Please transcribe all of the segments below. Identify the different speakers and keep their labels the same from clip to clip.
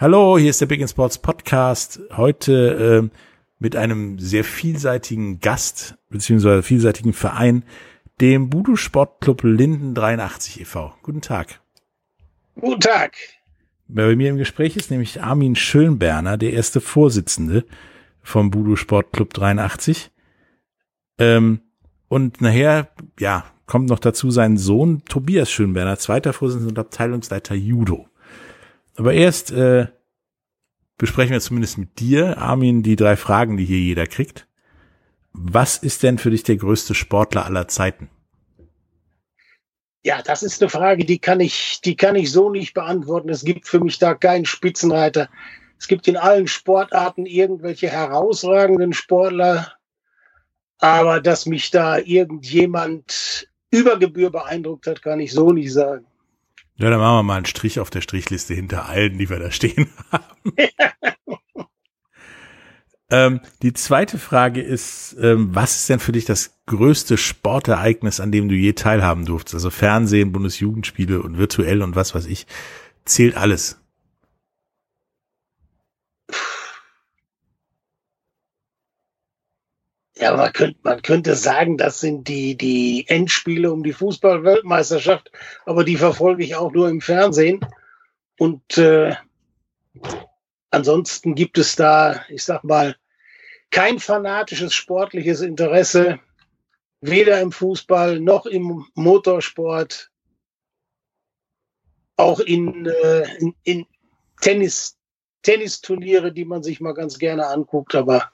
Speaker 1: Hallo, hier ist der Big in Sports Podcast. Heute äh, mit einem sehr vielseitigen Gast beziehungsweise vielseitigen Verein, dem Budo Sportclub Linden 83 e.V. Guten Tag.
Speaker 2: Guten Tag.
Speaker 1: Bei mir im Gespräch ist nämlich Armin Schönberner, der erste Vorsitzende vom Budo Sportclub 83. Ähm, und nachher, ja, kommt noch dazu sein Sohn Tobias Schönberner, zweiter Vorsitzender und Abteilungsleiter Judo. Aber erst äh, besprechen wir zumindest mit dir, Armin, die drei Fragen, die hier jeder kriegt. Was ist denn für dich der größte Sportler aller Zeiten?
Speaker 2: Ja, das ist eine Frage, die kann ich, die kann ich so nicht beantworten. Es gibt für mich da keinen Spitzenreiter. Es gibt in allen Sportarten irgendwelche herausragenden Sportler, aber dass mich da irgendjemand über Gebühr beeindruckt hat, kann ich so nicht sagen.
Speaker 1: Ja, dann machen wir mal einen Strich auf der Strichliste hinter allen, die wir da stehen haben. ähm, die zweite Frage ist, ähm, was ist denn für dich das größte Sportereignis, an dem du je teilhaben durftest? Also Fernsehen, Bundesjugendspiele und virtuell und was weiß ich. Zählt alles.
Speaker 2: Ja, man könnte, man könnte sagen, das sind die, die Endspiele um die Fußball-Weltmeisterschaft, aber die verfolge ich auch nur im Fernsehen. Und äh, ansonsten gibt es da, ich sag mal, kein fanatisches sportliches Interesse, weder im Fußball noch im Motorsport, auch in, äh, in, in Tennis, Tennisturniere, die man sich mal ganz gerne anguckt, aber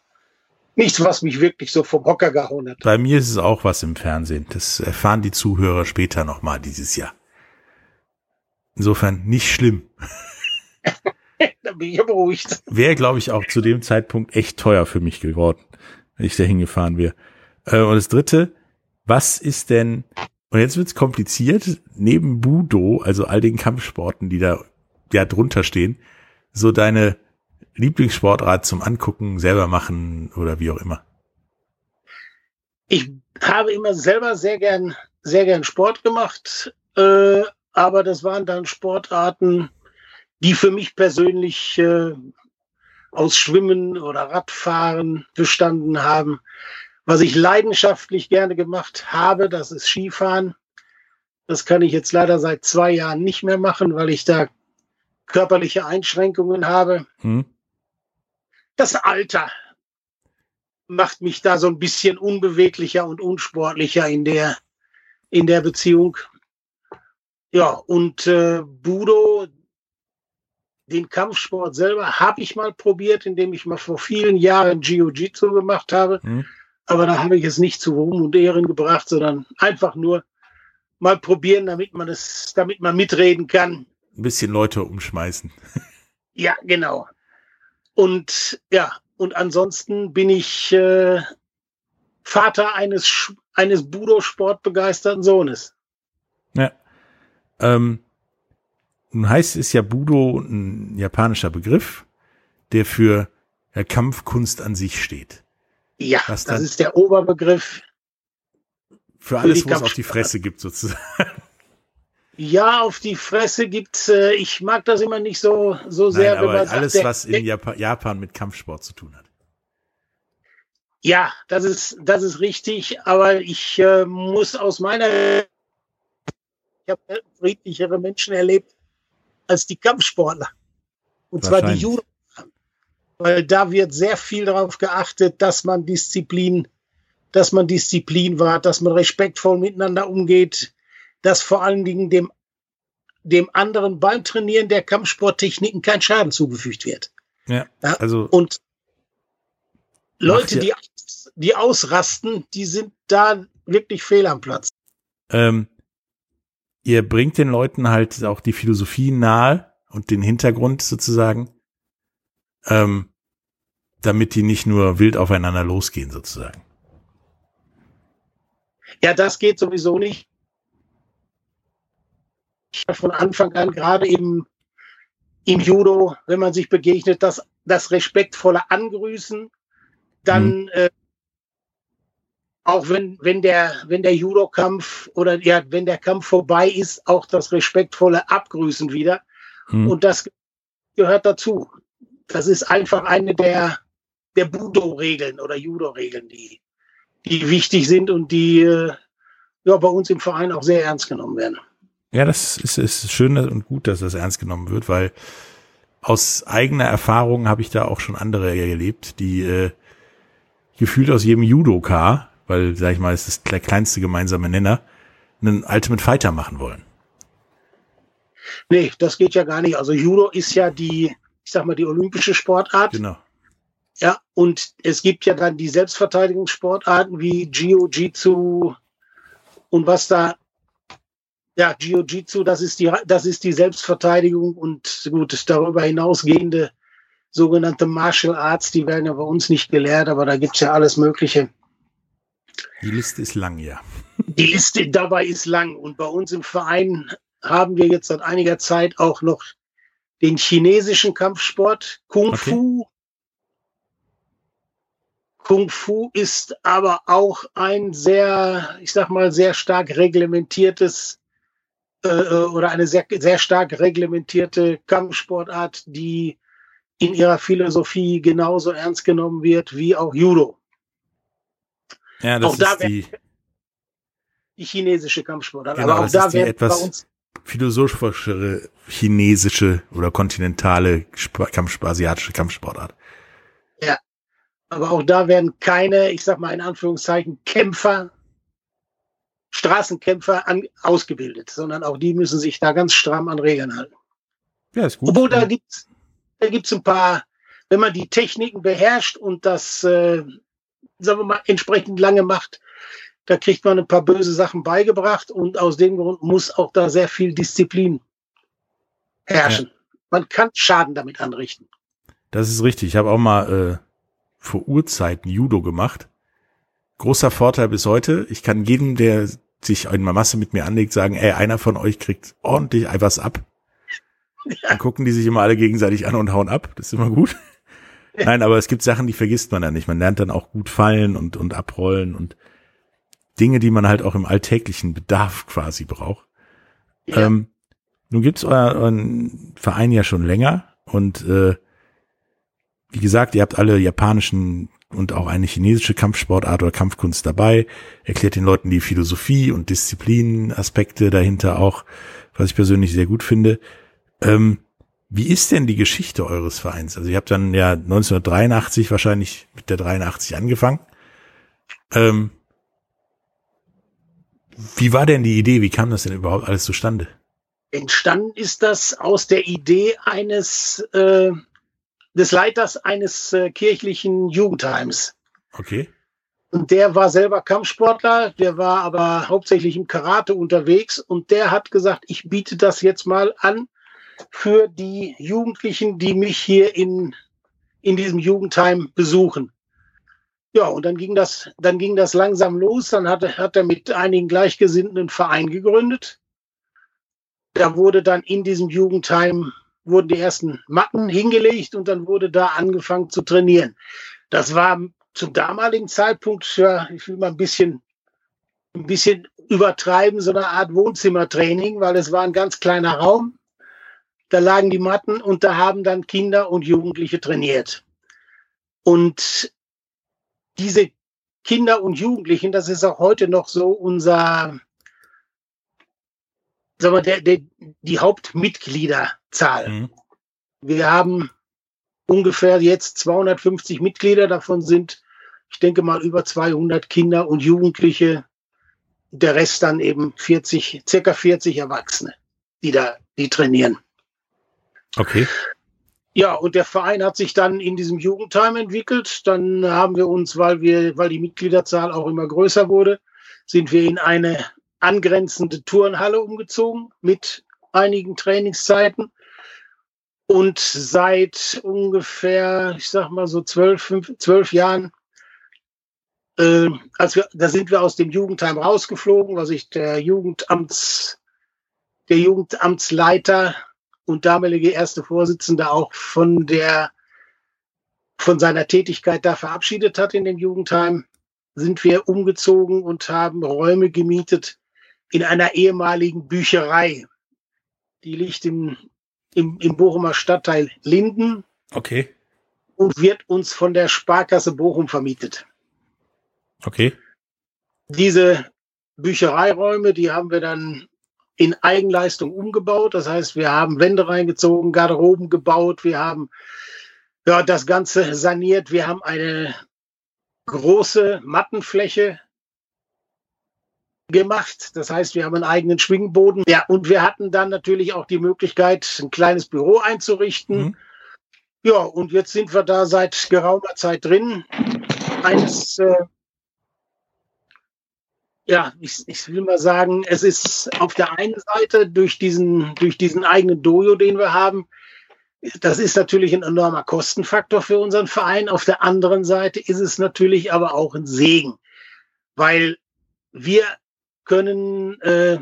Speaker 2: nichts, was mich wirklich so vom Hocker gehauen hat.
Speaker 1: Bei mir ist es auch was im Fernsehen. Das erfahren die Zuhörer später nochmal dieses Jahr. Insofern nicht schlimm.
Speaker 2: da bin ich beruhigt.
Speaker 1: Wäre, glaube ich, auch zu dem Zeitpunkt echt teuer für mich geworden, wenn ich da hingefahren wäre. Äh, und das dritte, was ist denn, und jetzt wird's kompliziert, neben Budo, also all den Kampfsporten, die da ja drunter stehen, so deine Lieblingssportart zum Angucken, selber machen oder wie auch immer?
Speaker 2: Ich habe immer selber sehr gern, sehr gern Sport gemacht, äh, aber das waren dann Sportarten, die für mich persönlich äh, aus Schwimmen oder Radfahren bestanden haben. Was ich leidenschaftlich gerne gemacht habe, das ist Skifahren. Das kann ich jetzt leider seit zwei Jahren nicht mehr machen, weil ich da körperliche Einschränkungen habe. Hm das Alter macht mich da so ein bisschen unbeweglicher und unsportlicher in der, in der Beziehung. Ja, und äh, Budo, den Kampfsport selber, habe ich mal probiert, indem ich mal vor vielen Jahren Jiu-Jitsu gemacht habe. Mhm. Aber da habe ich es nicht zu Ruhm und Ehren gebracht, sondern einfach nur mal probieren, damit man es, damit man mitreden kann.
Speaker 1: Ein bisschen Leute umschmeißen.
Speaker 2: Ja, genau. Und ja, und ansonsten bin ich äh, Vater eines, eines Budo-Sport begeisterten
Speaker 1: Ja. Ähm, nun heißt es ja Budo ein japanischer Begriff, der für ja, Kampfkunst an sich steht.
Speaker 2: Ja, das ist der Oberbegriff.
Speaker 1: Für alles, was es auf die Fresse gibt, sozusagen.
Speaker 2: Ja, auf die Fresse gibt's. Äh, ich mag das immer nicht so so sehr,
Speaker 1: Nein, aber wenn man alles, sagt, was in Japan, Japan mit Kampfsport zu tun hat.
Speaker 2: Ja, das ist das ist richtig. Aber ich äh, muss aus meiner ich habe friedlichere Menschen erlebt als die Kampfsportler. Und zwar die Judo. weil da wird sehr viel darauf geachtet, dass man Disziplin, dass man Disziplin wahrt, dass man respektvoll miteinander umgeht, dass vor allen Dingen dem, dem anderen beim Trainieren der Kampfsporttechniken kein Schaden zugefügt wird.
Speaker 1: Ja, also.
Speaker 2: Und Leute, die, die ausrasten, die sind da wirklich fehl am Platz.
Speaker 1: Ähm, ihr bringt den Leuten halt auch die Philosophie nahe und den Hintergrund sozusagen, ähm, damit die nicht nur wild aufeinander losgehen sozusagen.
Speaker 2: Ja, das geht sowieso nicht. Von Anfang an, gerade im, im Judo, wenn man sich begegnet, das, das respektvolle Angrüßen, dann mhm. äh, auch wenn, wenn der, wenn der Judo-Kampf oder ja, wenn der Kampf vorbei ist, auch das respektvolle Abgrüßen wieder. Hm. Und das gehört dazu. Das ist einfach eine der, der Budo-Regeln oder Judo-Regeln, die, die wichtig sind und die äh, ja, bei uns im Verein auch sehr ernst genommen werden.
Speaker 1: Ja, das ist, ist schön und gut, dass das ernst genommen wird, weil aus eigener Erfahrung habe ich da auch schon andere erlebt, die äh, gefühlt aus jedem Judoka weil, sag ich mal, es ist der kleinste gemeinsame Nenner, einen Ultimate Fighter machen wollen.
Speaker 2: Nee, das geht ja gar nicht. Also Judo ist ja die, ich sag mal, die olympische Sportart.
Speaker 1: Genau.
Speaker 2: Ja, und es gibt ja dann die Selbstverteidigungssportarten wie Jiu-Jitsu und was da, ja, Jiu-Jitsu, das ist die, das ist die Selbstverteidigung und gut, darüber hinausgehende sogenannte Martial Arts, die werden ja bei uns nicht gelehrt, aber da gibt's ja alles Mögliche.
Speaker 1: Die Liste ist lang, ja.
Speaker 2: Die Liste dabei ist lang. Und bei uns im Verein haben wir jetzt seit einiger Zeit auch noch den chinesischen Kampfsport Kung Fu. Okay. Kung Fu ist aber auch ein sehr, ich sag mal, sehr stark reglementiertes oder eine sehr, sehr stark reglementierte Kampfsportart, die in ihrer Philosophie genauso ernst genommen wird wie auch Judo.
Speaker 1: Ja, das auch ist da die,
Speaker 2: die chinesische Kampfsportart.
Speaker 1: Genau, aber auch da wäre etwas bei uns philosophischere chinesische oder kontinentale Kampf, asiatische Kampfsportart.
Speaker 2: Ja, aber auch da werden keine, ich sag mal in Anführungszeichen, Kämpfer, Straßenkämpfer an, ausgebildet, sondern auch die müssen sich da ganz stramm an Regeln halten.
Speaker 1: Ja, ist gut.
Speaker 2: Obwohl da gibt's, da gibt's ein paar, wenn man die Techniken beherrscht und das äh, sagen wir mal, entsprechend lange macht, da kriegt man ein paar böse Sachen beigebracht und aus dem Grund muss auch da sehr viel Disziplin herrschen. Ja. Man kann Schaden damit anrichten.
Speaker 1: Das ist richtig. Ich habe auch mal äh, vor Urzeiten Judo gemacht. Großer Vorteil bis heute. Ich kann jedem, der sich in Masse mit mir anlegt, sagen, ey, einer von euch kriegt ordentlich etwas ab. Ja. Dann gucken die sich immer alle gegenseitig an und hauen ab. Das ist immer gut. Nein, aber es gibt Sachen, die vergisst man dann nicht. Man lernt dann auch gut fallen und, und abrollen und Dinge, die man halt auch im alltäglichen Bedarf quasi braucht. Ja. Ähm, nun gibt's euer, euren Verein ja schon länger und äh, wie gesagt, ihr habt alle japanischen und auch eine chinesische Kampfsportart oder Kampfkunst dabei, erklärt den Leuten die Philosophie und Disziplinaspekte dahinter auch, was ich persönlich sehr gut finde. Ähm, wie ist denn die Geschichte eures Vereins? Also ihr habt dann ja 1983 wahrscheinlich mit der 83 angefangen. Ähm, wie war denn die Idee? Wie kam das denn überhaupt alles zustande?
Speaker 2: Entstanden ist das aus der Idee eines äh, des Leiters eines äh, kirchlichen Jugendheims.
Speaker 1: Okay.
Speaker 2: Und der war selber Kampfsportler, der war aber hauptsächlich im Karate unterwegs und der hat gesagt, ich biete das jetzt mal an für die Jugendlichen, die mich hier in, in diesem Jugendheim besuchen. Ja, und dann ging das, dann ging das langsam los. Dann hat, hat er mit einigen Gleichgesinnten einen Verein gegründet. Da wurde dann in diesem Jugendheim wurden die ersten Matten hingelegt und dann wurde da angefangen zu trainieren. Das war zum damaligen Zeitpunkt, ja, ich will mal ein bisschen, ein bisschen übertreiben, so eine Art Wohnzimmertraining, weil es war ein ganz kleiner Raum da lagen die Matten und da haben dann Kinder und Jugendliche trainiert. Und diese Kinder und Jugendlichen, das ist auch heute noch so unser, sagen wir, der, der, die Hauptmitgliederzahl. Mhm. Wir haben ungefähr jetzt 250 Mitglieder. Davon sind, ich denke mal, über 200 Kinder und Jugendliche. Der Rest dann eben 40, circa 40 Erwachsene, die da, die trainieren.
Speaker 1: Okay.
Speaker 2: Ja, und der Verein hat sich dann in diesem Jugendtime entwickelt. Dann haben wir uns, weil wir, weil die Mitgliederzahl auch immer größer wurde, sind wir in eine angrenzende Turnhalle umgezogen mit einigen Trainingszeiten. Und seit ungefähr, ich sag mal so zwölf, fünf, zwölf Jahren, äh, als wir, da sind wir aus dem Jugendheim rausgeflogen, was ich der Jugendamts, der Jugendamtsleiter und damalige erste Vorsitzende auch von der, von seiner Tätigkeit da verabschiedet hat in dem Jugendheim, sind wir umgezogen und haben Räume gemietet in einer ehemaligen Bücherei. Die liegt im, im, im Bochumer Stadtteil Linden.
Speaker 1: Okay.
Speaker 2: Und wird uns von der Sparkasse Bochum vermietet.
Speaker 1: Okay.
Speaker 2: Diese Büchereiräume, die haben wir dann in Eigenleistung umgebaut. Das heißt, wir haben Wände reingezogen, Garderoben gebaut, wir haben ja, das Ganze saniert. Wir haben eine große Mattenfläche gemacht. Das heißt, wir haben einen eigenen Schwingboden. Ja, und wir hatten dann natürlich auch die Möglichkeit, ein kleines Büro einzurichten. Mhm. Ja, und jetzt sind wir da seit geraumer Zeit drin. Eines äh, ja, ich, ich will mal sagen, es ist auf der einen Seite durch diesen, durch diesen eigenen Dojo, den wir haben, das ist natürlich ein enormer Kostenfaktor für unseren Verein. Auf der anderen Seite ist es natürlich aber auch ein Segen, weil wir können äh,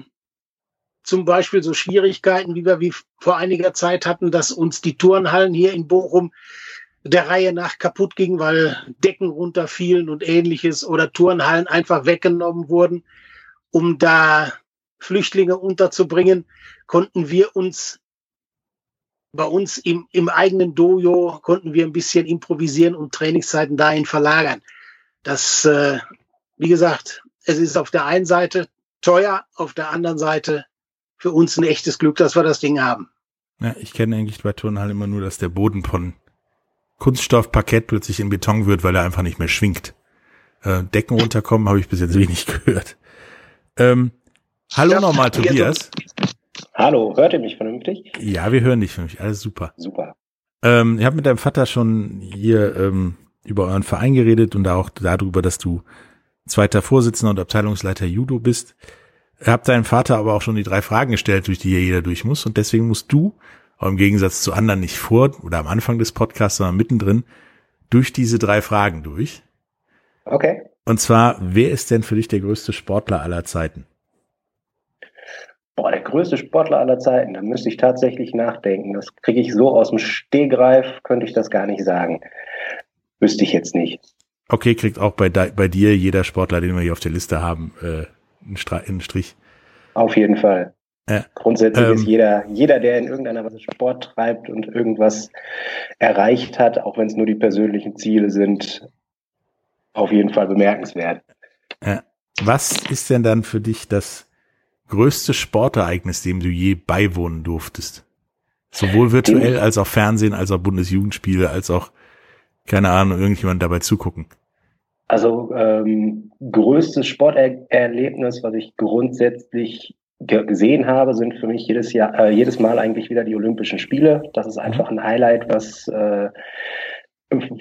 Speaker 2: zum Beispiel so Schwierigkeiten, wie wir wie vor einiger Zeit hatten, dass uns die Turnhallen hier in Bochum der Reihe nach kaputt ging, weil Decken runterfielen und ähnliches oder Turnhallen einfach weggenommen wurden, um da Flüchtlinge unterzubringen, konnten wir uns bei uns im, im eigenen Dojo konnten wir ein bisschen improvisieren und Trainingszeiten dahin verlagern. Das, äh, wie gesagt, es ist auf der einen Seite teuer, auf der anderen Seite für uns ein echtes Glück, dass wir das Ding haben.
Speaker 1: Ja, ich kenne eigentlich bei Turnhallen immer nur, dass der Boden von Kunststoffparkett plötzlich in Beton wird, weil er einfach nicht mehr schwingt. Äh, Decken runterkommen habe ich bis jetzt wenig gehört. Ähm, hallo nochmal, Tobias.
Speaker 3: Hallo, hört ihr mich vernünftig?
Speaker 1: Ja, wir hören dich vernünftig. Alles super.
Speaker 3: Super.
Speaker 1: Ähm, ich habe mit deinem Vater schon hier ähm, über euren Verein geredet und auch darüber, dass du zweiter Vorsitzender und Abteilungsleiter Judo bist. Habe deinem Vater aber auch schon die drei Fragen gestellt, durch die hier jeder durch muss. Und deswegen musst du aber im Gegensatz zu anderen nicht vor oder am Anfang des Podcasts, sondern mittendrin durch diese drei Fragen durch.
Speaker 3: Okay.
Speaker 1: Und zwar, wer ist denn für dich der größte Sportler aller Zeiten?
Speaker 3: Boah, der größte Sportler aller Zeiten, da müsste ich tatsächlich nachdenken. Das kriege ich so aus dem Stehgreif, könnte ich das gar nicht sagen. Wüsste ich jetzt nicht.
Speaker 1: Okay, kriegt auch bei, bei dir jeder Sportler, den wir hier auf der Liste haben, äh, einen, Strich.
Speaker 3: Auf jeden Fall. Ja. Grundsätzlich ähm, ist jeder, jeder, der in irgendeiner Weise Sport treibt und irgendwas erreicht hat, auch wenn es nur die persönlichen Ziele sind, auf jeden Fall bemerkenswert.
Speaker 1: Ja. Was ist denn dann für dich das größte Sportereignis, dem du je beiwohnen durftest? Sowohl virtuell als auch Fernsehen, als auch Bundesjugendspiele, als auch, keine Ahnung, irgendjemand dabei zugucken.
Speaker 3: Also ähm, größtes Sporterlebnis, was ich grundsätzlich gesehen habe, sind für mich jedes Jahr, äh, jedes Mal eigentlich wieder die Olympischen Spiele. Das ist einfach ein Highlight, was äh,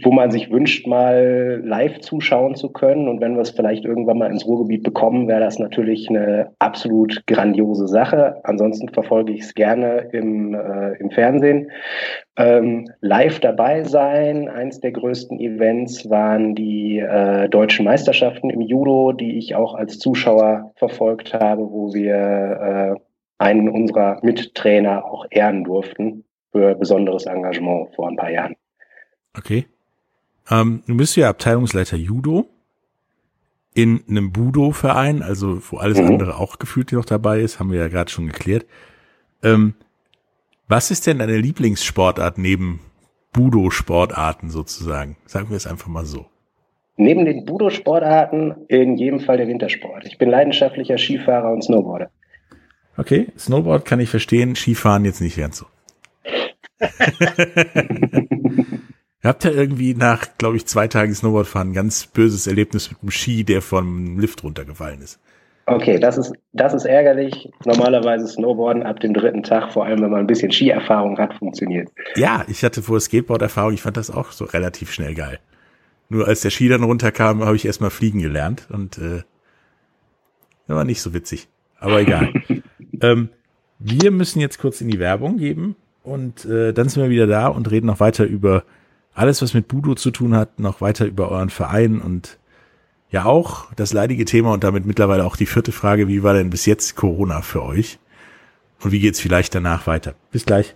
Speaker 3: wo man sich wünscht, mal live zuschauen zu können. Und wenn wir es vielleicht irgendwann mal ins Ruhrgebiet bekommen, wäre das natürlich eine absolut grandiose Sache. Ansonsten verfolge ich es gerne im, äh, im Fernsehen. Ähm, live dabei sein. Eins der größten Events waren die äh, deutschen Meisterschaften im Judo, die ich auch als Zuschauer verfolgt habe, wo wir äh, einen unserer Mittrainer auch ehren durften für besonderes Engagement vor ein paar Jahren.
Speaker 1: Okay. Ähm, du bist ja Abteilungsleiter Judo in einem Budo-Verein, also wo alles mhm. andere auch gefühlt noch dabei ist, haben wir ja gerade schon geklärt. Ähm, was ist denn deine Lieblingssportart neben Budo-Sportarten sozusagen? Sagen wir es einfach mal so.
Speaker 3: Neben den Budo-Sportarten in jedem Fall der Wintersport. Ich bin leidenschaftlicher Skifahrer und Snowboarder.
Speaker 1: Okay, Snowboard kann ich verstehen, Skifahren jetzt nicht ganz so. Ihr habt ja irgendwie nach, glaube ich, zwei Tagen Snowboardfahren ein ganz böses Erlebnis mit einem Ski, der vom Lift runtergefallen ist.
Speaker 3: Okay, das ist, das ist ärgerlich. Normalerweise Snowboarden ab dem dritten Tag, vor allem wenn man ein bisschen Skierfahrung hat, funktioniert.
Speaker 1: Ja, ich hatte vorher Skateboard-Erfahrung, ich fand das auch so relativ schnell geil. Nur als der Ski dann runterkam, habe ich erstmal fliegen gelernt und äh, war nicht so witzig. Aber egal. ähm, wir müssen jetzt kurz in die Werbung geben und äh, dann sind wir wieder da und reden noch weiter über alles, was mit Budo zu tun hat, noch weiter über euren Verein und ja auch das leidige Thema und damit mittlerweile auch die vierte Frage, wie war denn bis jetzt Corona für euch? Und wie geht's vielleicht danach weiter? Bis gleich.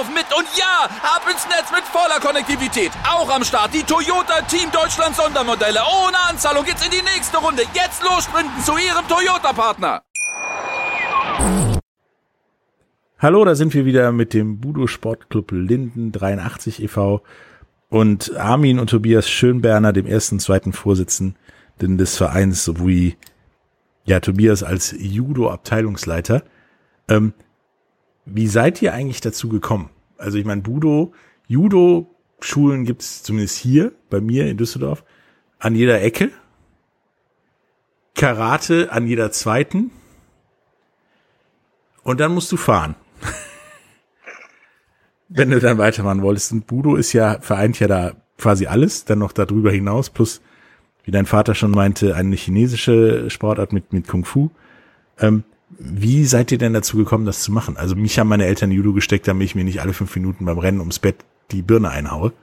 Speaker 4: mit. Und ja, ab ins Netz mit voller Konnektivität. Auch am Start die Toyota Team Deutschland Sondermodelle. Ohne Anzahlung geht's in die nächste Runde. Jetzt los sprinten zu ihrem Toyota-Partner.
Speaker 1: Hallo, da sind wir wieder mit dem Budo Sportclub Linden 83 e.V. und Armin und Tobias Schönberner, dem ersten und zweiten Vorsitzenden des Vereins, sowie ja Tobias als Judo-Abteilungsleiter. Ähm, wie seid ihr eigentlich dazu gekommen? Also ich meine, Budo, Judo-Schulen gibt's zumindest hier bei mir in Düsseldorf an jeder Ecke. Karate an jeder zweiten. Und dann musst du fahren. Wenn du dann weitermachen wolltest. Und Budo ist ja, vereint ja da quasi alles, dann noch darüber hinaus, plus, wie dein Vater schon meinte, eine chinesische Sportart mit, mit Kung Fu. Ähm, wie seid ihr denn dazu gekommen, das zu machen? Also mich haben meine Eltern Judo gesteckt, damit ich mir nicht alle fünf Minuten beim Rennen ums Bett die Birne einhaue.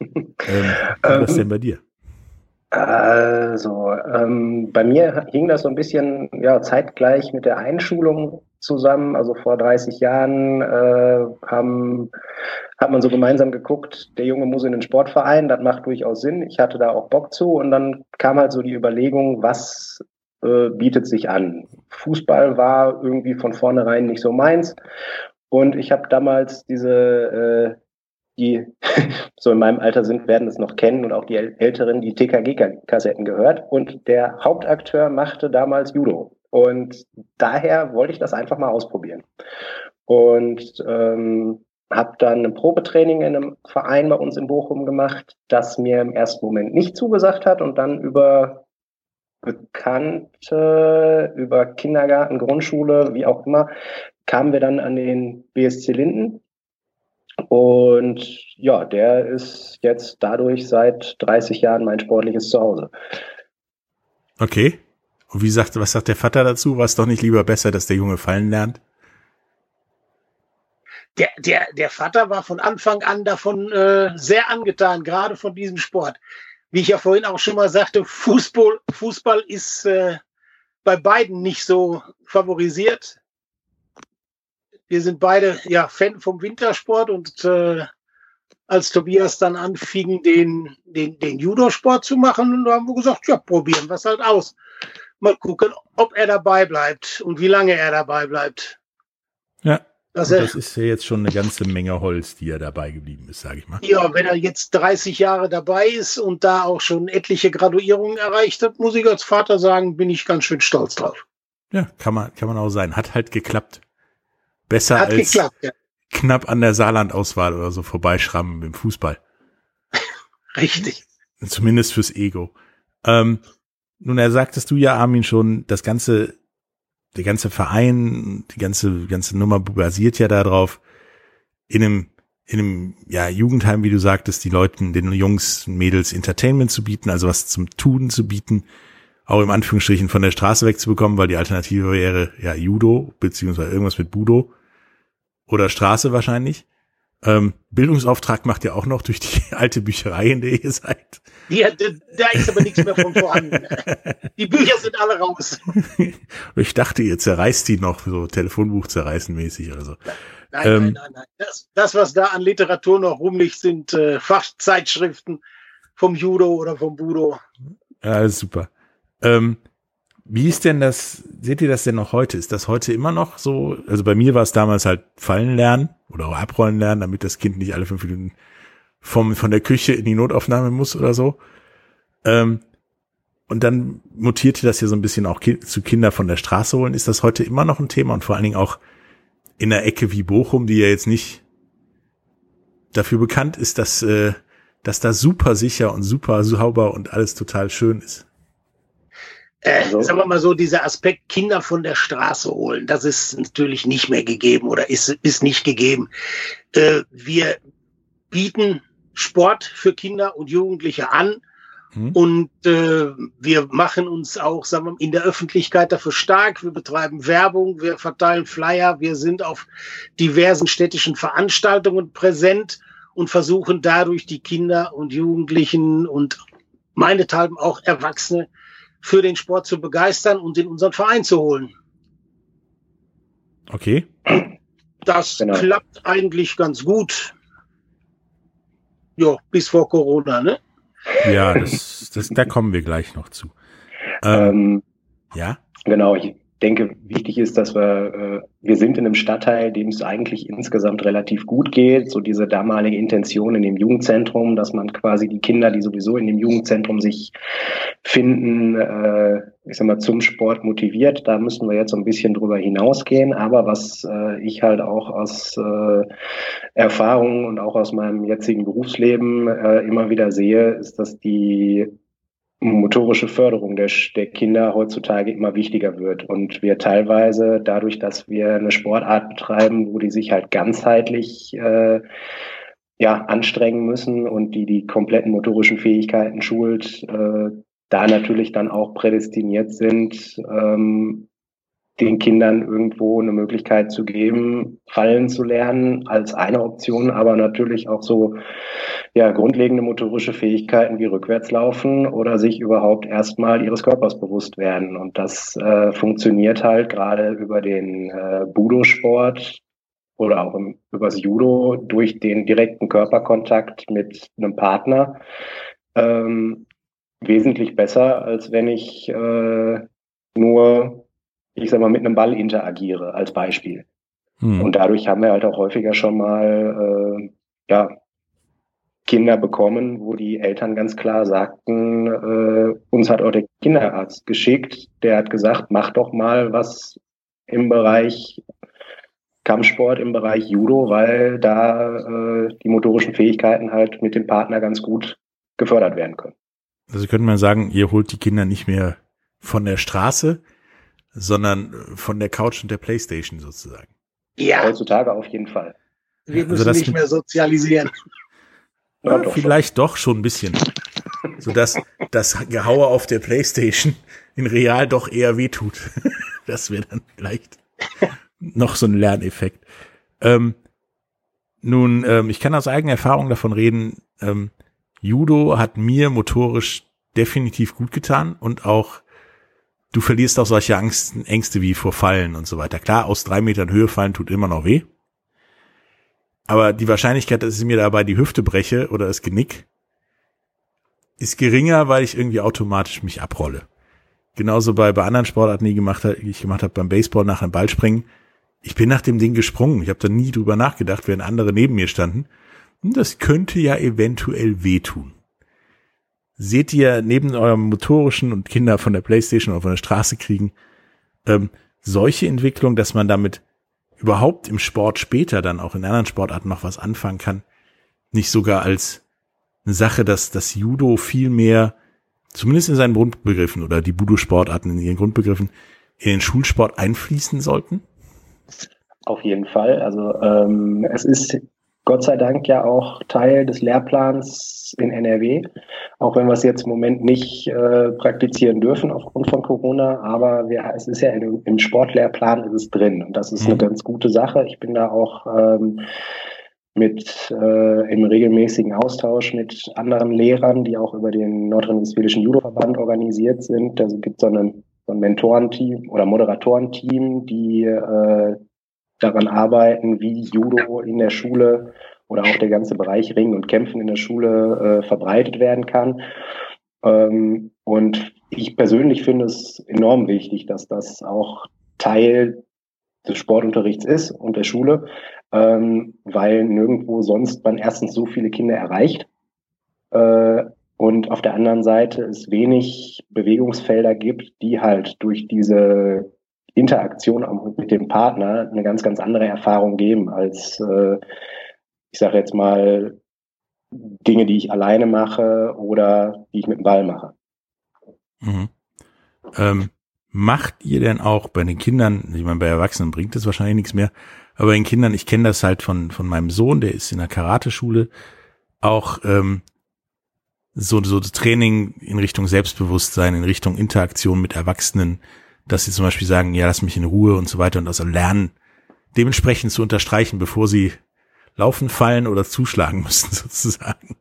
Speaker 1: ähm, was ist denn bei dir?
Speaker 3: Also, ähm, bei mir hing das so ein bisschen ja, zeitgleich mit der Einschulung zusammen. Also vor 30 Jahren äh, haben, hat man so gemeinsam geguckt, der Junge muss in den Sportverein, das macht durchaus Sinn. Ich hatte da auch Bock zu und dann kam halt so die Überlegung, was äh, bietet sich an. Fußball war irgendwie von vornherein nicht so meins. Und ich habe damals diese, äh, die so in meinem Alter sind, werden es noch kennen und auch die Älteren, die TKG-Kassetten gehört. Und der Hauptakteur machte damals Judo. Und daher wollte ich das einfach mal ausprobieren. Und ähm, habe dann ein Probetraining in einem Verein bei uns in Bochum gemacht, das mir im ersten Moment nicht zugesagt hat und dann über Bekannte, über Kindergarten, Grundschule, wie auch immer, kamen wir dann an den BSC Linden. Und ja, der ist jetzt dadurch seit 30 Jahren mein sportliches Zuhause.
Speaker 1: Okay. Und wie sagt, was sagt der Vater dazu? War es doch nicht lieber besser, dass der Junge fallen lernt?
Speaker 2: Der, der, der Vater war von Anfang an davon äh, sehr angetan, gerade von diesem Sport wie ich ja vorhin auch schon mal sagte, Fußball, Fußball ist äh, bei beiden nicht so favorisiert. Wir sind beide ja Fan vom Wintersport und äh, als Tobias dann anfing, den, den, den Judo-Sport zu machen, haben wir gesagt, ja, probieren wir es halt aus. Mal gucken, ob er dabei bleibt und wie lange er dabei bleibt.
Speaker 1: Ja. Das, das ist ja jetzt schon eine ganze Menge Holz, die er dabei geblieben ist, sage ich mal.
Speaker 2: Ja, wenn er jetzt 30 Jahre dabei ist und da auch schon etliche Graduierungen erreicht hat, muss ich als Vater sagen, bin ich ganz schön stolz drauf.
Speaker 1: Ja, kann man, kann man auch sein. Hat halt geklappt. Besser Hat als geklappt, ja. knapp an der Saarland-Auswahl oder so vorbeischrammen im Fußball.
Speaker 2: Richtig.
Speaker 1: Zumindest fürs Ego. Ähm, nun, er sagtest du ja, Armin, schon, das ganze der ganze Verein, die ganze, ganze Nummer basiert ja darauf, in einem, in einem, ja, Jugendheim, wie du sagtest, die Leuten, den Jungs, Mädels Entertainment zu bieten, also was zum Tun zu bieten, auch im Anführungsstrichen von der Straße wegzubekommen, weil die Alternative wäre ja Judo, beziehungsweise irgendwas mit Budo oder Straße wahrscheinlich. Ähm, Bildungsauftrag macht ihr auch noch durch die alte Bücherei, in der ihr seid.
Speaker 2: Ja, da, da ist aber nichts mehr von vorhanden. Die Bücher sind alle raus.
Speaker 1: ich dachte, ihr zerreißt die noch, so Telefonbuch zerreißen mäßig oder so.
Speaker 2: Nein, ähm, nein, nein, nein. Das, das, was da an Literatur noch rumliegt, sind äh, Fachzeitschriften vom Judo oder vom Budo.
Speaker 1: Ja, super. Ähm, wie ist denn das, seht ihr das denn noch heute? Ist das heute immer noch so? Also bei mir war es damals halt fallen lernen oder auch abrollen lernen, damit das Kind nicht alle fünf Minuten vom, von der Küche in die Notaufnahme muss oder so. Ähm, und dann mutierte das ja so ein bisschen auch ki zu Kinder von der Straße holen. Ist das heute immer noch ein Thema und vor allen Dingen auch in der Ecke wie Bochum, die ja jetzt nicht dafür bekannt ist, dass, äh, dass da super sicher und super sauber und alles total schön ist?
Speaker 2: Äh, also, sagen wir mal so, dieser Aspekt Kinder von der Straße holen, das ist natürlich nicht mehr gegeben oder ist, ist nicht gegeben. Äh, wir bieten Sport für Kinder und Jugendliche an. Mhm. Und äh, wir machen uns auch sagen wir, in der Öffentlichkeit dafür stark. Wir betreiben Werbung, wir verteilen Flyer, wir sind auf diversen städtischen Veranstaltungen präsent und versuchen dadurch die Kinder und Jugendlichen und meinethalben auch Erwachsene für den Sport zu begeistern und in unseren Verein zu holen.
Speaker 1: Okay.
Speaker 2: Das genau. klappt eigentlich ganz gut. Ja, bis vor Corona, ne?
Speaker 1: Ja, das, das, da kommen wir gleich noch zu.
Speaker 3: Ähm, ähm ja. Genau, ich denke, wichtig ist, dass wir, äh, wir sind in einem Stadtteil, dem es eigentlich insgesamt relativ gut geht. So diese damalige Intention in dem Jugendzentrum, dass man quasi die Kinder, die sowieso in dem Jugendzentrum sich finden, äh, ich sag mal, zum Sport motiviert. Da müssen wir jetzt so ein bisschen drüber hinausgehen. Aber was äh, ich halt auch aus äh, Erfahrung und auch aus meinem jetzigen Berufsleben immer wieder sehe, ist, dass die motorische Förderung der, der Kinder heutzutage immer wichtiger wird. Und wir teilweise dadurch, dass wir eine Sportart betreiben, wo die sich halt ganzheitlich äh, ja anstrengen müssen und die die kompletten motorischen Fähigkeiten schult, äh, da natürlich dann auch prädestiniert sind, ähm, den Kindern irgendwo eine Möglichkeit zu geben, fallen zu lernen als eine Option, aber natürlich auch so ja, grundlegende motorische Fähigkeiten wie Rückwärtslaufen oder sich überhaupt erstmal ihres Körpers bewusst werden. Und das äh, funktioniert halt gerade über den äh, Budo-Sport oder auch im, übers Judo durch den direkten Körperkontakt mit einem Partner ähm, wesentlich besser, als wenn ich äh, nur, ich sag mal, mit einem Ball interagiere als Beispiel. Hm. Und dadurch haben wir halt auch häufiger schon mal äh, ja, Kinder bekommen, wo die Eltern ganz klar sagten, äh, uns hat auch der Kinderarzt geschickt, der hat gesagt, mach doch mal was im Bereich Kampfsport, im Bereich Judo, weil da äh, die motorischen Fähigkeiten halt mit dem Partner ganz gut gefördert werden können.
Speaker 1: Also könnte man sagen, ihr holt die Kinder nicht mehr von der Straße, sondern von der Couch und der Playstation sozusagen.
Speaker 3: Ja. Heutzutage auf jeden Fall.
Speaker 2: Wir müssen also nicht mehr sozialisieren.
Speaker 1: Ja, doch vielleicht schon. doch schon ein bisschen. So dass das Gehaue auf der Playstation in real doch eher wehtut. Das wäre dann vielleicht noch so ein Lerneffekt. Ähm, nun, ähm, ich kann aus eigener Erfahrung davon reden, ähm, Judo hat mir motorisch definitiv gut getan und auch du verlierst auch solche Angst, Ängste wie vor Fallen und so weiter. Klar, aus drei Metern Höhe fallen tut immer noch weh. Aber die Wahrscheinlichkeit, dass ich mir dabei die Hüfte breche oder das Genick, ist geringer, weil ich irgendwie automatisch mich abrolle. Genauso bei, bei anderen Sportarten, die, gemacht, die ich gemacht habe, beim Baseball nach einem Ballspringen. Ich bin nach dem Ding gesprungen. Ich habe da nie drüber nachgedacht, während andere neben mir standen. Und das könnte ja eventuell wehtun. Seht ihr neben eurem motorischen und Kinder von der Playstation oder von der Straße kriegen, ähm, solche Entwicklung, dass man damit überhaupt im Sport später dann auch in anderen Sportarten noch was anfangen kann, nicht sogar als eine Sache, dass das Judo viel mehr, zumindest in seinen Grundbegriffen oder die Budo-Sportarten in ihren Grundbegriffen, in den Schulsport einfließen sollten?
Speaker 3: Auf jeden Fall. Also ähm, es ist Gott sei Dank ja auch Teil des Lehrplans in NRW, auch wenn wir es jetzt im Moment nicht äh, praktizieren dürfen aufgrund von Corona, aber wir, es ist ja in, im Sportlehrplan ist es drin und das ist mhm. eine ganz gute Sache. Ich bin da auch ähm, mit äh, im regelmäßigen Austausch mit anderen Lehrern, die auch über den Nordrhein-Westfälischen Judo-Verband organisiert sind. Da gibt so, eine, so ein Mentorenteam oder Moderatorenteam, die äh, daran arbeiten, wie Judo in der Schule oder auch der ganze Bereich Ringen und Kämpfen in der Schule äh, verbreitet werden kann. Ähm, und ich persönlich finde es enorm wichtig, dass das auch Teil des Sportunterrichts ist und der Schule, ähm, weil nirgendwo sonst man erstens so viele Kinder erreicht äh, und auf der anderen Seite es wenig Bewegungsfelder gibt, die halt durch diese Interaktion mit dem Partner eine ganz, ganz andere Erfahrung geben als, äh, ich sage jetzt mal, Dinge, die ich alleine mache oder die ich mit dem Ball mache.
Speaker 1: Mhm. Ähm, macht ihr denn auch bei den Kindern, ich meine, bei Erwachsenen bringt das wahrscheinlich nichts mehr, aber bei den Kindern, ich kenne das halt von, von meinem Sohn, der ist in der Karateschule, auch ähm, so, so Training in Richtung Selbstbewusstsein, in Richtung Interaktion mit Erwachsenen, dass sie zum Beispiel sagen, ja, lass mich in Ruhe und so weiter und also lernen, dementsprechend zu unterstreichen, bevor sie laufen, fallen oder zuschlagen müssen, sozusagen.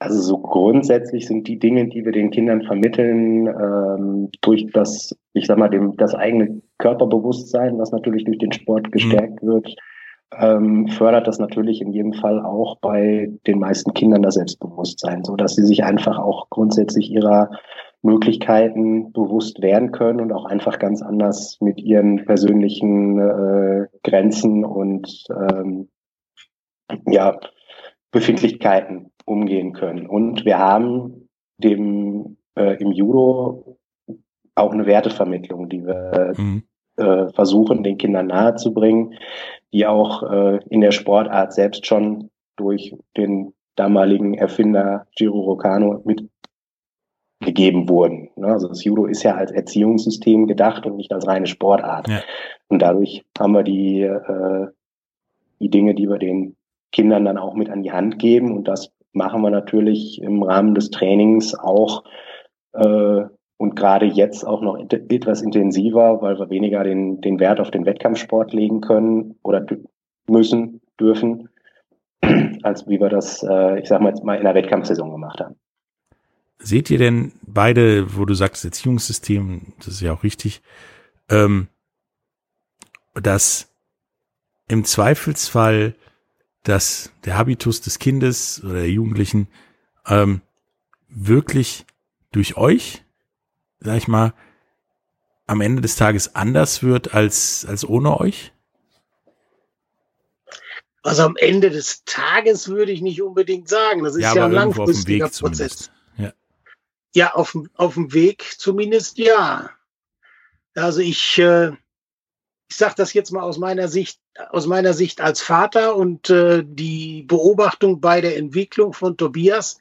Speaker 3: Also so grundsätzlich sind die Dinge, die wir den Kindern vermitteln, ähm, durch das, ich sag mal, dem, das eigene Körperbewusstsein, was natürlich durch den Sport mhm. gestärkt mhm. wird, ähm, fördert das natürlich in jedem Fall auch bei den meisten Kindern das Selbstbewusstsein, so dass sie sich einfach auch grundsätzlich ihrer Möglichkeiten bewusst werden können und auch einfach ganz anders mit ihren persönlichen äh, Grenzen und ähm, ja, Befindlichkeiten umgehen können. Und wir haben dem äh, im Judo auch eine Wertevermittlung, die wir mhm. äh, versuchen, den Kindern nahezubringen, die auch äh, in der Sportart selbst schon durch den damaligen Erfinder Jiro Rocano mitgegeben wurden. Ne, also das Judo ist ja als Erziehungssystem gedacht und nicht als reine Sportart. Ja. Und dadurch haben wir die, äh, die Dinge, die wir den Kindern dann auch mit an die Hand geben. Und das machen wir natürlich im Rahmen des Trainings auch äh, und gerade jetzt auch noch etwas intensiver, weil wir weniger den, den Wert auf den Wettkampfsport legen können oder müssen, dürfen, als wie wir das, äh, ich sag mal, jetzt mal in der Wettkampfsaison gemacht haben.
Speaker 1: Seht ihr denn beide, wo du sagst, Erziehungssystem, das ist ja auch richtig, ähm, dass im Zweifelsfall dass der Habitus des Kindes oder der Jugendlichen ähm, wirklich durch euch, sag ich mal, am Ende des Tages anders wird als, als ohne euch?
Speaker 2: Also am Ende des Tages würde ich nicht unbedingt sagen. Das ist ja, ja ein langfristiger Prozess. Ja, ja auf, auf dem Weg zumindest ja. Also ich, äh, ich sage das jetzt mal aus meiner Sicht, aus meiner Sicht als Vater und äh, die Beobachtung bei der Entwicklung von Tobias,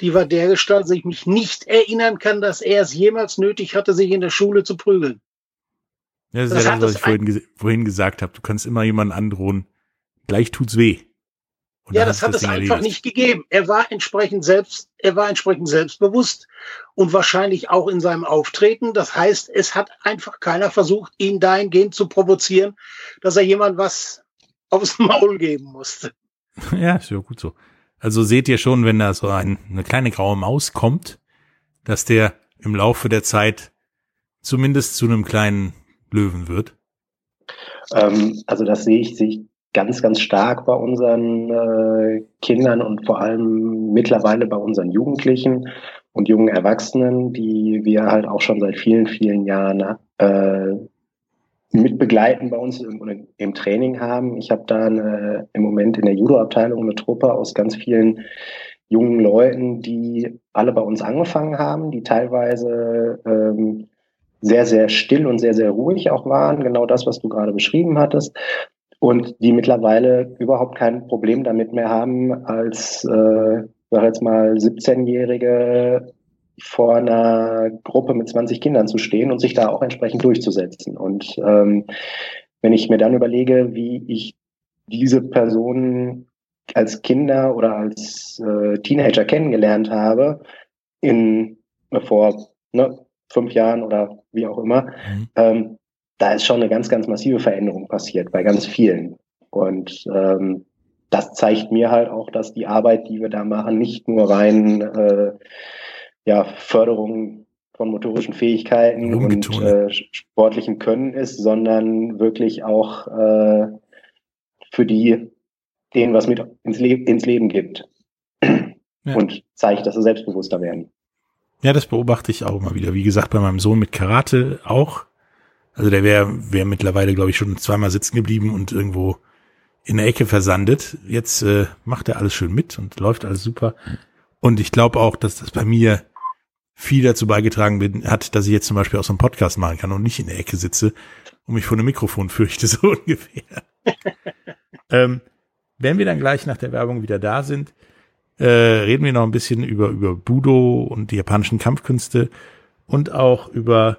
Speaker 2: die war dergestalt, dass ich mich nicht erinnern kann, dass er es jemals nötig hatte, sich in der Schule zu prügeln.
Speaker 1: Ja, das, das ist ja das, was ich vorhin, vorhin gesagt habe. Du kannst immer jemanden androhen. Gleich tut's weh.
Speaker 2: Und ja, das hat es einfach nicht gegeben. Er war entsprechend selbst, er war entsprechend selbstbewusst und wahrscheinlich auch in seinem Auftreten. Das heißt, es hat einfach keiner versucht, ihn dahingehend zu provozieren, dass er jemand was aufs Maul geben musste.
Speaker 1: Ja, ist ja gut so. Also seht ihr schon, wenn da so ein, eine kleine graue Maus kommt, dass der im Laufe der Zeit zumindest zu einem kleinen Löwen wird?
Speaker 3: Ähm, also das sehe ich, sehe ich ganz, ganz stark bei unseren äh, Kindern und vor allem mittlerweile bei unseren Jugendlichen und jungen Erwachsenen, die wir halt auch schon seit vielen, vielen Jahren äh, mitbegleiten bei uns im, im Training haben. Ich habe da eine, im Moment in der Judo-Abteilung eine Truppe aus ganz vielen jungen Leuten, die alle bei uns angefangen haben, die teilweise ähm, sehr, sehr still und sehr, sehr ruhig auch waren. Genau das, was du gerade beschrieben hattest und die mittlerweile überhaupt kein Problem damit mehr haben, als, äh, sag jetzt mal, 17-Jährige vor einer Gruppe mit 20 Kindern zu stehen und sich da auch entsprechend durchzusetzen. Und ähm, wenn ich mir dann überlege, wie ich diese Personen als Kinder oder als äh, Teenager kennengelernt habe, in vor ne, fünf Jahren oder wie auch immer, mhm. ähm, da ist schon eine ganz, ganz massive Veränderung passiert bei ganz vielen. Und ähm, das zeigt mir halt auch, dass die Arbeit, die wir da machen, nicht nur rein äh, ja, Förderung von motorischen Fähigkeiten und äh, sportlichem Können ist, sondern wirklich auch äh, für die, denen was mit ins, Le ins Leben gibt. Ja. Und zeigt, dass sie selbstbewusster werden.
Speaker 1: Ja, das beobachte ich auch immer wieder. Wie gesagt, bei meinem Sohn mit Karate auch. Also der wäre wär mittlerweile, glaube ich, schon zweimal sitzen geblieben und irgendwo in der Ecke versandet. Jetzt äh, macht er alles schön mit und läuft alles super. Und ich glaube auch, dass das bei mir viel dazu beigetragen bin, hat, dass ich jetzt zum Beispiel auch so einen Podcast machen kann und nicht in der Ecke sitze und mich vor einem Mikrofon fürchte, so ungefähr. ähm, wenn wir dann gleich nach der Werbung wieder da sind, äh, reden wir noch ein bisschen über, über Budo und die japanischen Kampfkünste und auch über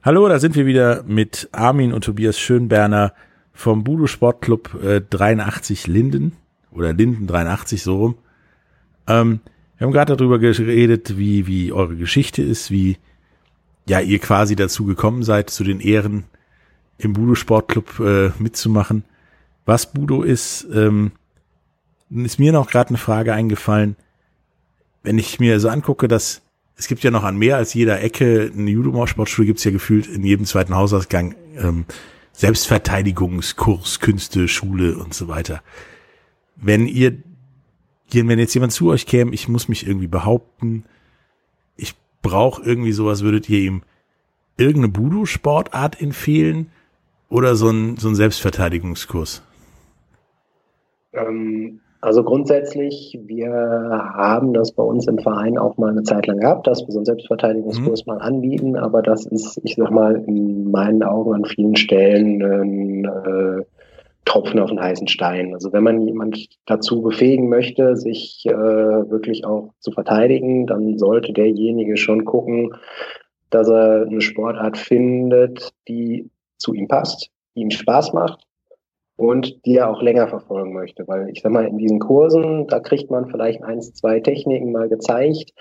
Speaker 1: Hallo, da sind wir wieder mit Armin und Tobias Schönberner vom Budo Sportclub äh, 83 Linden oder Linden 83 so rum. Ähm, wir haben gerade darüber geredet, wie, wie eure Geschichte ist, wie ja ihr quasi dazu gekommen seid, zu den Ehren im Budo Sportclub äh, mitzumachen. Was Budo ist, ähm, ist mir noch gerade eine Frage eingefallen. Wenn ich mir so angucke, dass es gibt ja noch an mehr als jeder Ecke eine Judo-Sportschule, gibt es ja gefühlt in jedem zweiten Hausausgang ähm, Selbstverteidigungskurs, Künste, Schule und so weiter wenn ihr, wenn jetzt jemand zu euch käme, ich muss mich irgendwie behaupten, ich brauche irgendwie sowas, würdet ihr ihm irgendeine Budo-Sportart empfehlen oder so ein, so ein Selbstverteidigungskurs?
Speaker 3: Ähm, also grundsätzlich, wir haben das bei uns im Verein auch mal eine Zeit lang gehabt, dass wir so einen Selbstverteidigungskurs mhm. mal anbieten, aber das ist, ich sag mal, in meinen Augen an vielen Stellen ein äh, Tropfen auf den heißen Stein. Also wenn man jemand dazu befähigen möchte, sich äh, wirklich auch zu verteidigen, dann sollte derjenige schon gucken, dass er eine Sportart findet, die zu ihm passt, die ihm Spaß macht und die er auch länger verfolgen möchte. Weil ich sag mal, in diesen Kursen, da kriegt man vielleicht eins, zwei Techniken mal gezeigt.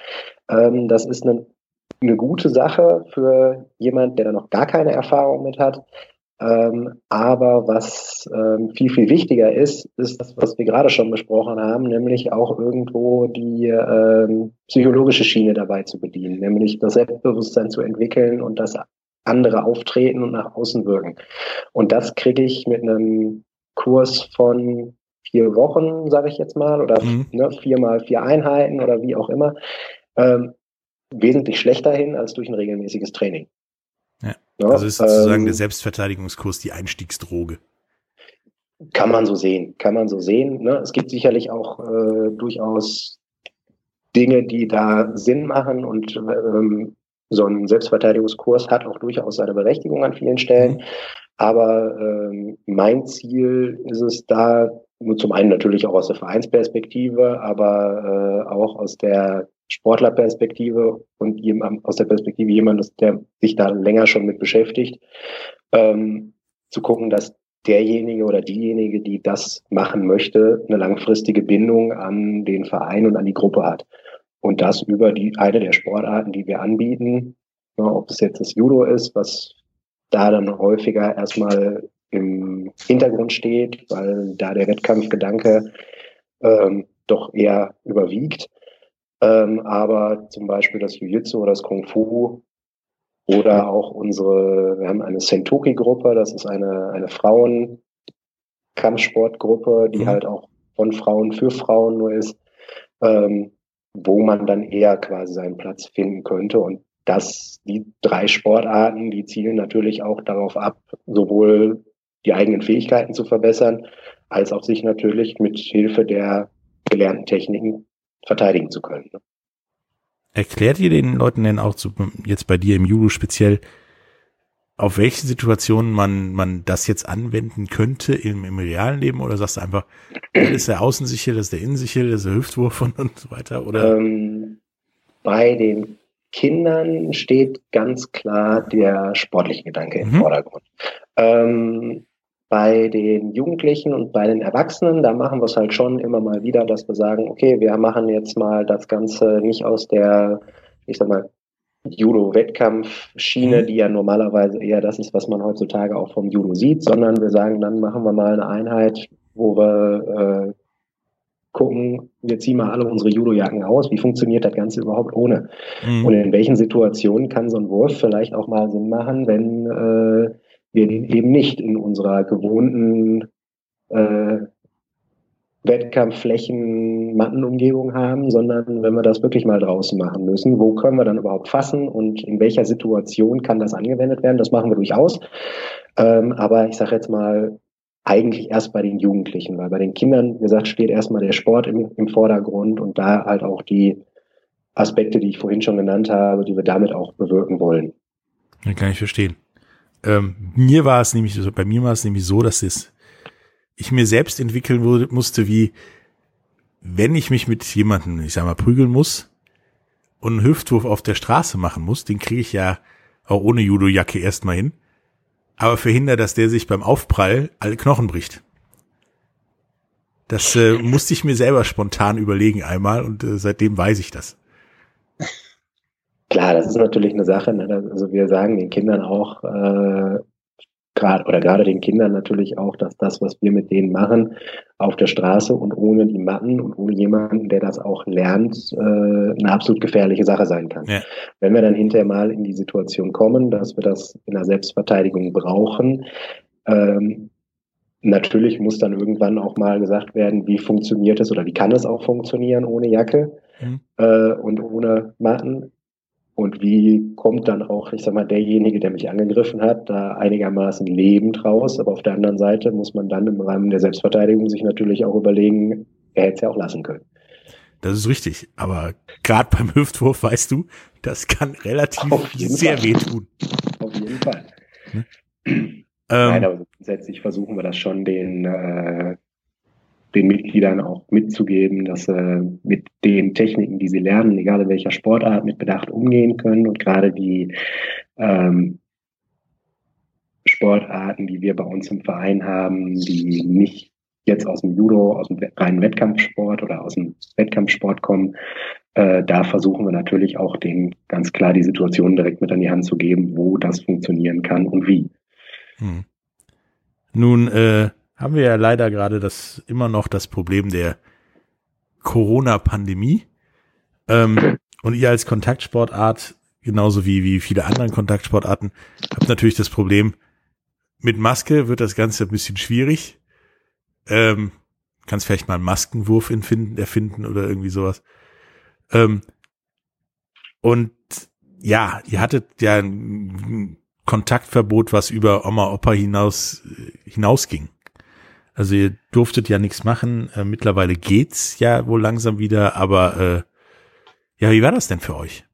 Speaker 3: Ähm, das ist eine, eine gute Sache für jemand, der da noch gar keine Erfahrung mit hat. Ähm, aber was ähm, viel, viel wichtiger ist, ist das, was wir gerade schon besprochen haben, nämlich auch irgendwo die ähm, psychologische Schiene dabei zu bedienen, nämlich das Selbstbewusstsein zu entwickeln und das andere auftreten und nach außen wirken. Und das kriege ich mit einem Kurs von vier Wochen, sage ich jetzt mal, oder mhm. ne, vier mal vier Einheiten oder wie auch immer, ähm, wesentlich schlechter hin als durch ein regelmäßiges Training.
Speaker 1: Ja. ja also ist sozusagen ähm, der Selbstverteidigungskurs die Einstiegsdroge.
Speaker 3: Kann man so sehen, kann man so sehen. Ne? Es gibt sicherlich auch äh, durchaus Dinge, die da Sinn machen und ähm, so ein Selbstverteidigungskurs hat auch durchaus seine Berechtigung an vielen Stellen. Aber ähm, mein Ziel ist es da, nur zum einen natürlich auch aus der Vereinsperspektive, aber äh, auch aus der Sportlerperspektive und aus der Perspektive jemandes, der sich da länger schon mit beschäftigt, ähm, zu gucken, dass derjenige oder diejenige, die das machen möchte, eine langfristige Bindung an den Verein und an die Gruppe hat. Und das über die eine der Sportarten, die wir anbieten, ja, ob es jetzt das Judo ist, was da dann häufiger erstmal im Hintergrund steht, weil da der Wettkampfgedanke ähm, doch eher überwiegt. Ähm, aber zum Beispiel das Jiu-Jitsu oder das Kung Fu oder auch unsere, wir haben eine Sentoki-Gruppe, das ist eine, eine Frauen-Kampfsportgruppe, die mhm. halt auch von Frauen für Frauen nur ist, ähm, wo man dann eher quasi seinen Platz finden könnte. Und das, die drei Sportarten, die zielen natürlich auch darauf ab, sowohl die eigenen Fähigkeiten zu verbessern, als auch sich natürlich mit Hilfe der gelernten Techniken verteidigen zu können. Ne?
Speaker 1: Erklärt ihr den Leuten denn auch zu, jetzt bei dir im Judo speziell, auf welche Situationen man, man das jetzt anwenden könnte im, im realen Leben oder sagst du einfach, das ist der Außensicher, das ist der Innensicher, das ist der Hüftwurf und, und so weiter? Oder?
Speaker 3: Ähm, bei den Kindern steht ganz klar der sportliche Gedanke im mhm. Vordergrund. Ähm, bei den Jugendlichen und bei den Erwachsenen, da machen wir es halt schon immer mal wieder, dass wir sagen, okay, wir machen jetzt mal das Ganze nicht aus der, ich sag mal, Judo-Wettkampfschiene, mhm. die ja normalerweise eher das ist, was man heutzutage auch vom Judo sieht, sondern wir sagen, dann machen wir mal eine Einheit, wo wir äh, gucken, wir ziehen mal alle unsere Judo-Jacken aus, wie funktioniert das Ganze überhaupt ohne? Mhm. Und in welchen Situationen kann so ein Wurf vielleicht auch mal Sinn machen, wenn äh, wir den eben nicht in unserer gewohnten äh, Wettkampfflächen, Mattenumgebung haben, sondern wenn wir das wirklich mal draußen machen müssen, wo können wir dann überhaupt fassen und in welcher Situation kann das angewendet werden? Das machen wir durchaus. Ähm, aber ich sage jetzt mal, eigentlich erst bei den Jugendlichen, weil bei den Kindern, wie gesagt, steht erstmal der Sport im, im Vordergrund und da halt auch die Aspekte, die ich vorhin schon genannt habe, die wir damit auch bewirken wollen.
Speaker 1: Ja, kann ich verstehen. Ähm, mir war es nämlich, bei mir war es nämlich so, dass es ich mir selbst entwickeln wurde, musste, wie wenn ich mich mit jemandem, ich sag mal, prügeln muss und einen Hüftwurf auf der Straße machen muss, den kriege ich ja auch ohne Judojacke erstmal hin, aber verhindert, dass der sich beim Aufprall alle Knochen bricht. Das äh, musste ich mir selber spontan überlegen einmal und äh, seitdem weiß ich das.
Speaker 3: Klar, das ist natürlich eine Sache. Ne? Also wir sagen den Kindern auch, äh, gerade oder gerade den Kindern natürlich auch, dass das, was wir mit denen machen, auf der Straße und ohne die Matten und ohne jemanden, der das auch lernt, äh, eine absolut gefährliche Sache sein kann. Ja. Wenn wir dann hinterher mal in die Situation kommen, dass wir das in der Selbstverteidigung brauchen, ähm, natürlich muss dann irgendwann auch mal gesagt werden, wie funktioniert es oder wie kann es auch funktionieren ohne Jacke mhm. äh, und ohne Matten. Und wie kommt dann auch, ich sag mal, derjenige, der mich angegriffen hat, da einigermaßen lebend raus? Aber auf der anderen Seite muss man dann im Rahmen der Selbstverteidigung sich natürlich auch überlegen, er hätte es ja auch lassen können.
Speaker 1: Das ist richtig. Aber gerade beim Hüftwurf weißt du, das kann relativ sehr Fall. wehtun.
Speaker 3: Auf jeden Fall. Hm? Ähm, Nein, aber grundsätzlich versuchen wir das schon den äh, den Mitgliedern auch mitzugeben, dass sie mit den Techniken, die sie lernen, egal in welcher Sportart, mit Bedacht umgehen können und gerade die ähm, Sportarten, die wir bei uns im Verein haben, die nicht jetzt aus dem Judo, aus dem reinen Wettkampfsport oder aus dem Wettkampfsport kommen, äh, da versuchen wir natürlich auch denen ganz klar die Situation direkt mit an die Hand zu geben, wo das funktionieren kann und wie. Hm.
Speaker 1: Nun äh, haben wir ja leider gerade das immer noch das Problem der Corona-Pandemie. Ähm, und ihr als Kontaktsportart, genauso wie, wie viele anderen Kontaktsportarten, habt natürlich das Problem, mit Maske wird das Ganze ein bisschen schwierig. Ähm, kannst vielleicht mal einen Maskenwurf erfinden, erfinden oder irgendwie sowas. Ähm, und ja, ihr hattet ja ein Kontaktverbot, was über Oma Opa hinaus hinausging. Also ihr durftet ja nichts machen. Äh, mittlerweile geht's ja wohl langsam wieder, aber äh, ja, wie war das denn für euch?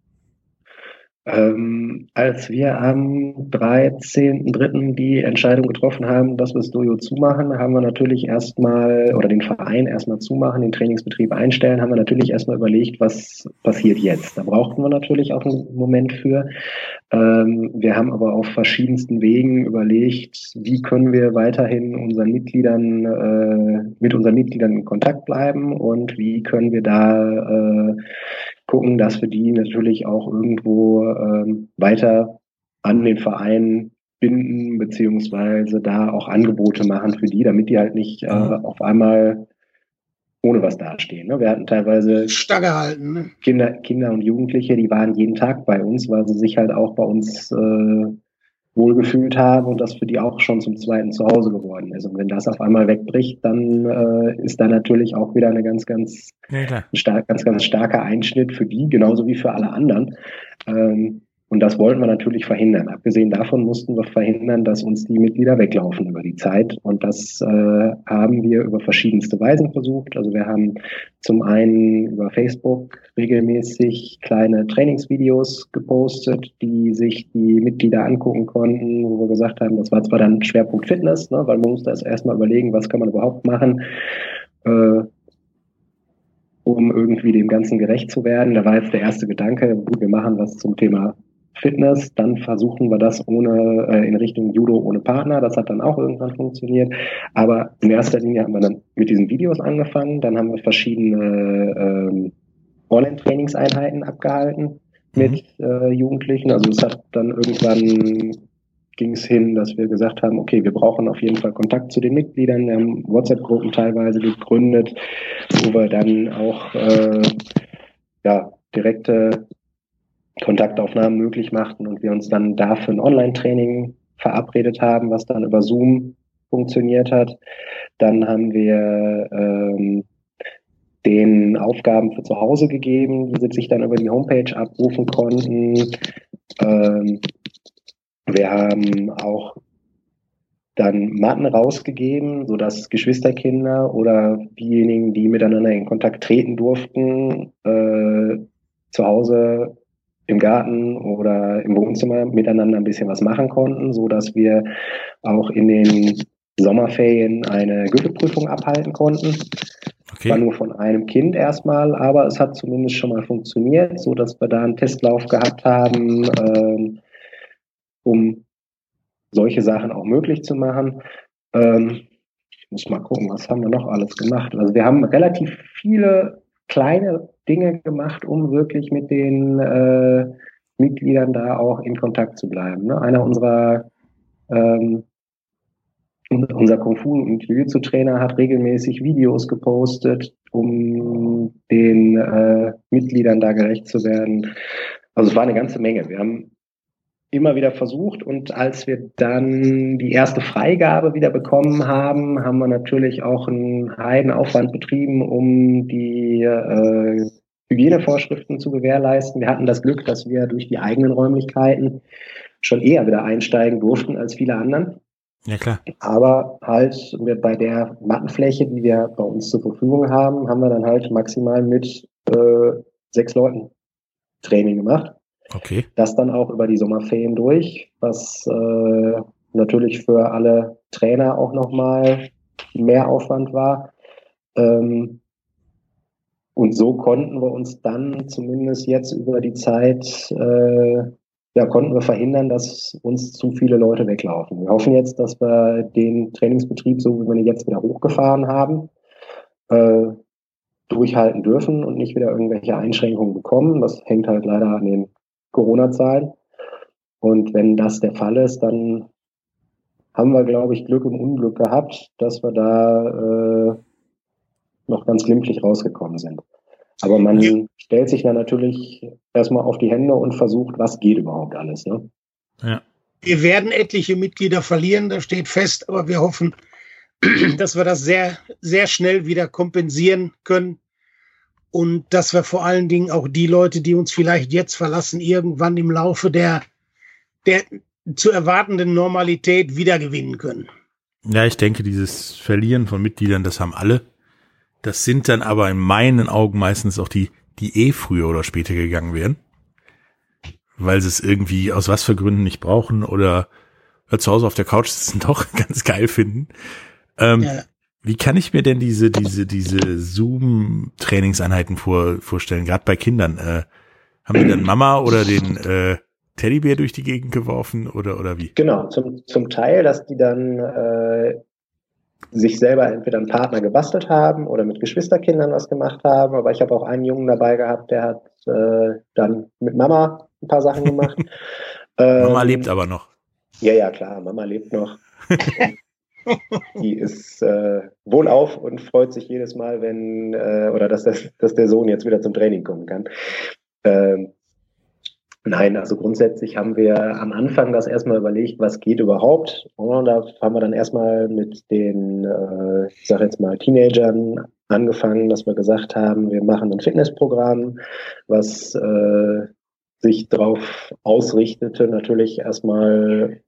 Speaker 3: Ähm, als wir am 13.3. die Entscheidung getroffen haben, dass wir das Dojo zumachen, haben wir natürlich erstmal, oder den Verein erstmal zumachen, den Trainingsbetrieb einstellen, haben wir natürlich erstmal überlegt, was passiert jetzt. Da brauchten wir natürlich auch einen Moment für. Ähm, wir haben aber auf verschiedensten Wegen überlegt, wie können wir weiterhin unseren Mitgliedern, äh, mit unseren Mitgliedern in Kontakt bleiben und wie können wir da äh, gucken, dass wir die natürlich auch irgendwo ähm, weiter an den Verein binden, beziehungsweise da auch Angebote machen für die, damit die halt nicht äh, auf einmal ohne was dastehen. Ne? Wir hatten teilweise
Speaker 2: halten, ne?
Speaker 3: Kinder, Kinder und Jugendliche, die waren jeden Tag bei uns, weil sie sich halt auch bei uns äh, wohlgefühlt haben und das für die auch schon zum zweiten Zuhause geworden ist. Und wenn das auf einmal wegbricht, dann äh, ist da natürlich auch wieder eine ganz, ganz, ja, stark, ganz, ganz starker Einschnitt für die, genauso wie für alle anderen. Ähm, Und das wollten wir natürlich verhindern. Abgesehen davon mussten wir verhindern, dass uns die Mitglieder weglaufen über die Zeit. Und das äh, haben wir über verschiedenste Weisen versucht. Also wir haben zum einen über Facebook regelmäßig kleine Trainingsvideos gepostet, die sich die Mitglieder angucken konnten, wo wir gesagt haben, das war zwar dann Schwerpunkt Fitness, ne, weil man musste erst erstmal überlegen, was kann man überhaupt machen. Äh, um irgendwie dem Ganzen gerecht zu werden. Da war jetzt der erste Gedanke, gut, wir machen was zum Thema Fitness, dann versuchen wir das ohne äh, in Richtung Judo ohne Partner. Das hat dann auch irgendwann funktioniert. Aber in erster Linie haben wir dann mit diesen Videos angefangen. Dann haben wir verschiedene ähm, Online-Trainingseinheiten abgehalten mit mhm. äh, Jugendlichen. Also es hat dann irgendwann ging es hin, dass wir gesagt haben, okay, wir brauchen auf jeden Fall Kontakt zu den Mitgliedern. Wir haben WhatsApp-Gruppen teilweise gegründet, wo wir dann auch äh, ja, direkte Kontaktaufnahmen möglich machten und wir uns dann dafür ein Online-Training verabredet haben, was dann über Zoom funktioniert hat. Dann haben wir ähm, den Aufgaben für zu Hause gegeben, die sich dann über die Homepage abrufen konnten. Ähm, wir haben auch dann Matten rausgegeben, so dass Geschwisterkinder oder diejenigen, die miteinander in Kontakt treten durften, äh, zu Hause im Garten oder im Wohnzimmer miteinander ein bisschen was machen konnten, so dass wir auch in den Sommerferien eine Gürtelprüfung abhalten konnten. Okay. War nur von einem Kind erstmal, aber es hat zumindest schon mal funktioniert, so dass wir da einen Testlauf gehabt haben, ähm, um solche Sachen auch möglich zu machen. Ähm, ich muss mal gucken, was haben wir noch alles gemacht. Also wir haben relativ viele kleine Dinge gemacht, um wirklich mit den äh, Mitgliedern da auch in Kontakt zu bleiben. Ne? Einer unserer ähm, unser Kung Fu und Jiu-Jitsu Trainer hat regelmäßig Videos gepostet, um den äh, Mitgliedern da gerecht zu werden. Also es war eine ganze Menge. Wir haben immer wieder versucht und als wir dann die erste Freigabe wieder bekommen haben, haben wir natürlich auch einen Heidenaufwand betrieben, um die äh, Hygienevorschriften zu gewährleisten. Wir hatten das Glück, dass wir durch die eigenen Räumlichkeiten schon eher wieder einsteigen durften als viele anderen.
Speaker 1: Ja, klar.
Speaker 3: Aber halt bei der Mattenfläche, die wir bei uns zur Verfügung haben, haben wir dann halt maximal mit äh, sechs Leuten Training gemacht.
Speaker 1: Okay.
Speaker 3: Das dann auch über die Sommerferien durch, was äh, natürlich für alle Trainer auch nochmal mehr Aufwand war. Ähm, und so konnten wir uns dann zumindest jetzt über die Zeit, äh, ja, konnten wir verhindern, dass uns zu viele Leute weglaufen. Wir hoffen jetzt, dass wir den Trainingsbetrieb, so wie wir ihn jetzt wieder hochgefahren haben, äh, durchhalten dürfen und nicht wieder irgendwelche Einschränkungen bekommen. Das hängt halt leider an den Corona-Zahlen. Und wenn das der Fall ist, dann haben wir, glaube ich, Glück im Unglück gehabt, dass wir da äh, noch ganz glimpflich rausgekommen sind. Aber man ja. stellt sich dann natürlich erstmal auf die Hände und versucht, was geht überhaupt alles. Ne?
Speaker 2: Ja. Wir werden etliche Mitglieder verlieren, das steht fest, aber wir hoffen, dass wir das sehr, sehr schnell wieder kompensieren können und dass wir vor allen Dingen auch die Leute, die uns vielleicht jetzt verlassen, irgendwann im Laufe der, der zu erwartenden Normalität wiedergewinnen können.
Speaker 1: Ja, ich denke, dieses Verlieren von Mitgliedern, das haben alle. Das sind dann aber in meinen Augen meistens auch die, die eh früher oder später gegangen wären. Weil sie es irgendwie aus was für Gründen nicht brauchen oder zu Hause auf der Couch sitzen doch ganz geil finden. Ähm, ja. Wie kann ich mir denn diese, diese, diese Zoom-Trainingseinheiten vor, vorstellen, gerade bei Kindern? Äh, haben die dann Mama oder den äh, Teddybär durch die Gegend geworfen oder, oder wie?
Speaker 3: Genau, zum, zum Teil, dass die dann äh, sich selber entweder einen Partner gebastelt haben oder mit Geschwisterkindern was gemacht haben. Aber ich habe auch einen Jungen dabei gehabt, der hat äh, dann mit Mama ein paar Sachen gemacht.
Speaker 1: Mama ähm, lebt aber noch.
Speaker 3: Ja, ja, klar, Mama lebt noch. die ist äh, wohlauf und freut sich jedes Mal, wenn, äh, oder dass, das, dass der Sohn jetzt wieder zum Training kommen kann. Ähm, nein, also grundsätzlich haben wir am Anfang das erstmal überlegt, was geht überhaupt. Und da haben wir dann erstmal mit den, äh, ich sage jetzt mal, Teenagern angefangen, dass wir gesagt haben, wir machen ein Fitnessprogramm, was äh, sich darauf ausrichtete, natürlich erstmal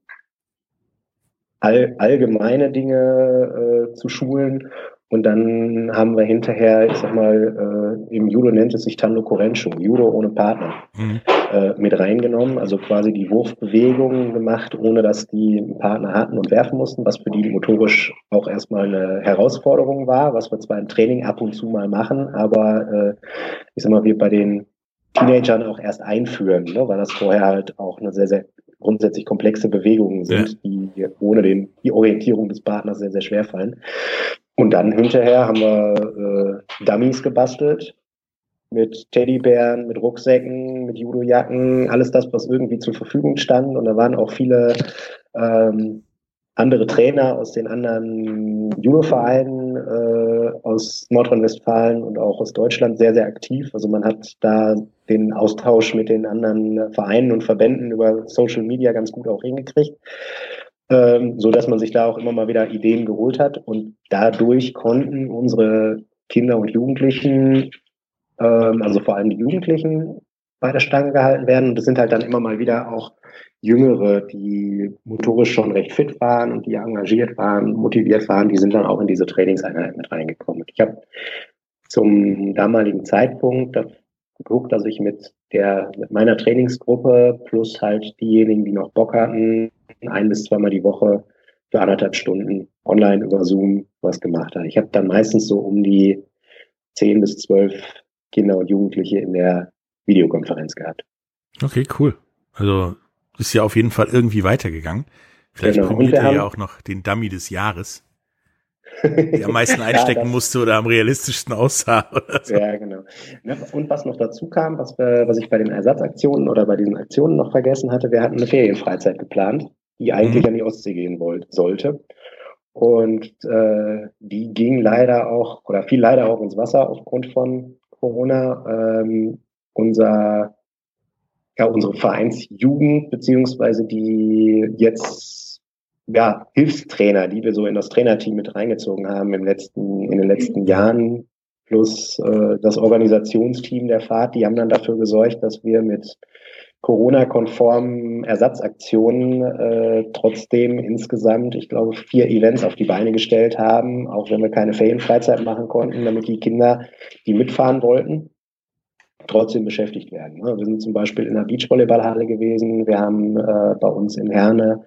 Speaker 3: all, allgemeine Dinge äh, zu schulen. Und dann haben wir hinterher, ich sag mal, äh, im Judo nennt es sich Tando Korenshu, Judo ohne Partner, mhm. äh, mit reingenommen. Also quasi die Wurfbewegungen gemacht, ohne dass die einen Partner hatten und werfen mussten, was für die motorisch auch erstmal eine Herausforderung war, was wir zwar im Training ab und zu mal machen, aber äh, ich sag mal, wir bei den Teenagern auch erst einführen, ne, weil das vorher halt auch eine sehr, sehr grundsätzlich komplexe Bewegungen sind, ja. die ohne den, die Orientierung des Partners sehr, sehr schwer fallen. Und dann hinterher haben wir äh, Dummies gebastelt mit Teddybären, mit Rucksäcken, mit Judojacken, alles das, was irgendwie zur Verfügung stand. Und da waren auch viele ähm, andere Trainer aus den anderen Judo-Vereinen äh, aus Nordrhein-Westfalen und auch aus Deutschland sehr, sehr aktiv. Also man hat da den Austausch mit den anderen Vereinen und Verbänden über Social Media ganz gut auch hingekriegt, ähm, so dass man sich da auch immer mal wieder Ideen geholt hat und dadurch konnten unsere Kinder und Jugendlichen, ähm, also vor allem die Jugendlichen, bei der Stange gehalten werden. Und das sind halt dann immer mal wieder auch Jüngere, die motorisch schon recht fit waren und die engagiert waren, motiviert waren, die sind dann auch in diese Trainingseinheit mit reingekommen. Ich habe zum damaligen Zeitpunkt geguckt, dass ich mit der mit meiner Trainingsgruppe plus halt diejenigen, die noch Bock hatten, ein bis zweimal die Woche für anderthalb Stunden online über Zoom was gemacht habe. Ich habe dann meistens so um die zehn bis zwölf Kinder und Jugendliche in der Videokonferenz gehabt.
Speaker 1: Okay, cool. Also ist ja auf jeden Fall irgendwie weitergegangen. Vielleicht genau. prämiert er ja auch noch den Dummy des Jahres, der am meisten einstecken ja, musste oder am realistischsten aussah. Oder
Speaker 3: so. Ja, genau. Und was noch dazu kam, was, wir, was ich bei den Ersatzaktionen oder bei diesen Aktionen noch vergessen hatte, wir hatten eine Ferienfreizeit geplant, die eigentlich mhm. an die Ostsee gehen wollte, sollte. Und äh, die ging leider auch, oder fiel leider auch ins Wasser aufgrund von Corona. Ähm, unser ja, unsere Vereinsjugend, beziehungsweise die jetzt ja, Hilfstrainer, die wir so in das Trainerteam mit reingezogen haben im letzten, in den letzten Jahren, plus äh, das Organisationsteam der Fahrt, die haben dann dafür gesorgt, dass wir mit Corona-konformen Ersatzaktionen äh, trotzdem insgesamt, ich glaube, vier Events auf die Beine gestellt haben, auch wenn wir keine Ferienfreizeit machen konnten, damit die Kinder, die mitfahren wollten, trotzdem beschäftigt werden. Wir sind zum Beispiel in der Beachvolleyballhalle gewesen. Wir haben äh, bei uns in Herne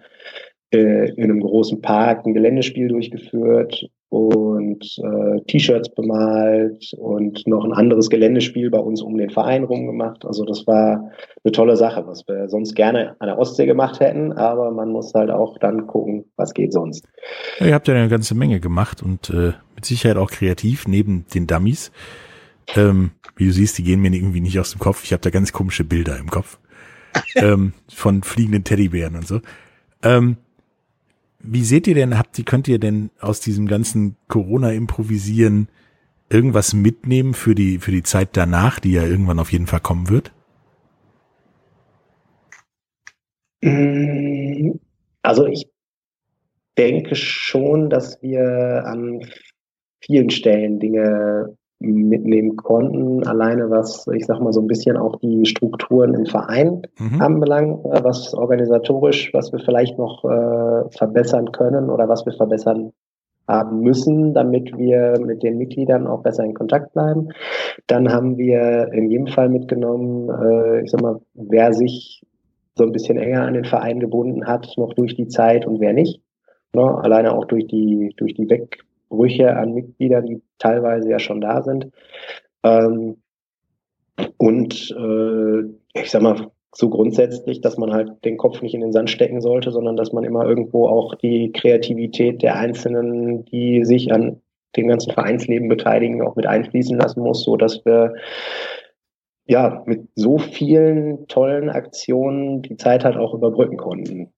Speaker 3: äh, in einem großen Park ein Geländespiel durchgeführt und äh, T-Shirts bemalt und noch ein anderes Geländespiel bei uns um den Verein rum gemacht. Also das war eine tolle Sache, was wir sonst gerne an der Ostsee gemacht hätten, aber man muss halt auch dann gucken, was geht sonst.
Speaker 1: Ja, ihr habt ja eine ganze Menge gemacht und äh, mit Sicherheit auch kreativ neben den Dummies. Ähm, wie du siehst, die gehen mir irgendwie nicht aus dem Kopf. Ich habe da ganz komische Bilder im Kopf ähm, von fliegenden Teddybären und so. Ähm, wie seht ihr denn, habt ihr, könnt ihr denn aus diesem ganzen Corona-Improvisieren irgendwas mitnehmen für die, für die Zeit danach, die ja irgendwann auf jeden Fall kommen wird?
Speaker 3: Also ich denke schon, dass wir an vielen Stellen Dinge mitnehmen konnten, alleine was, ich sag mal, so ein bisschen auch die Strukturen im Verein mhm. anbelangt, äh, was organisatorisch, was wir vielleicht noch äh, verbessern können oder was wir verbessern haben müssen, damit wir mit den Mitgliedern auch besser in Kontakt bleiben. Dann haben wir in jedem Fall mitgenommen, äh, ich sag mal, wer sich so ein bisschen enger an den Verein gebunden hat, noch durch die Zeit und wer nicht. Ne? Alleine auch durch die, durch die Weg Brüche an Mitgliedern, die teilweise ja schon da sind. Ähm, und äh, ich sag mal, so grundsätzlich, dass man halt den Kopf nicht in den Sand stecken sollte, sondern dass man immer irgendwo auch die Kreativität der Einzelnen, die sich an dem ganzen Vereinsleben beteiligen, auch mit einfließen lassen muss, so dass wir ja mit so vielen tollen Aktionen die Zeit halt auch überbrücken konnten.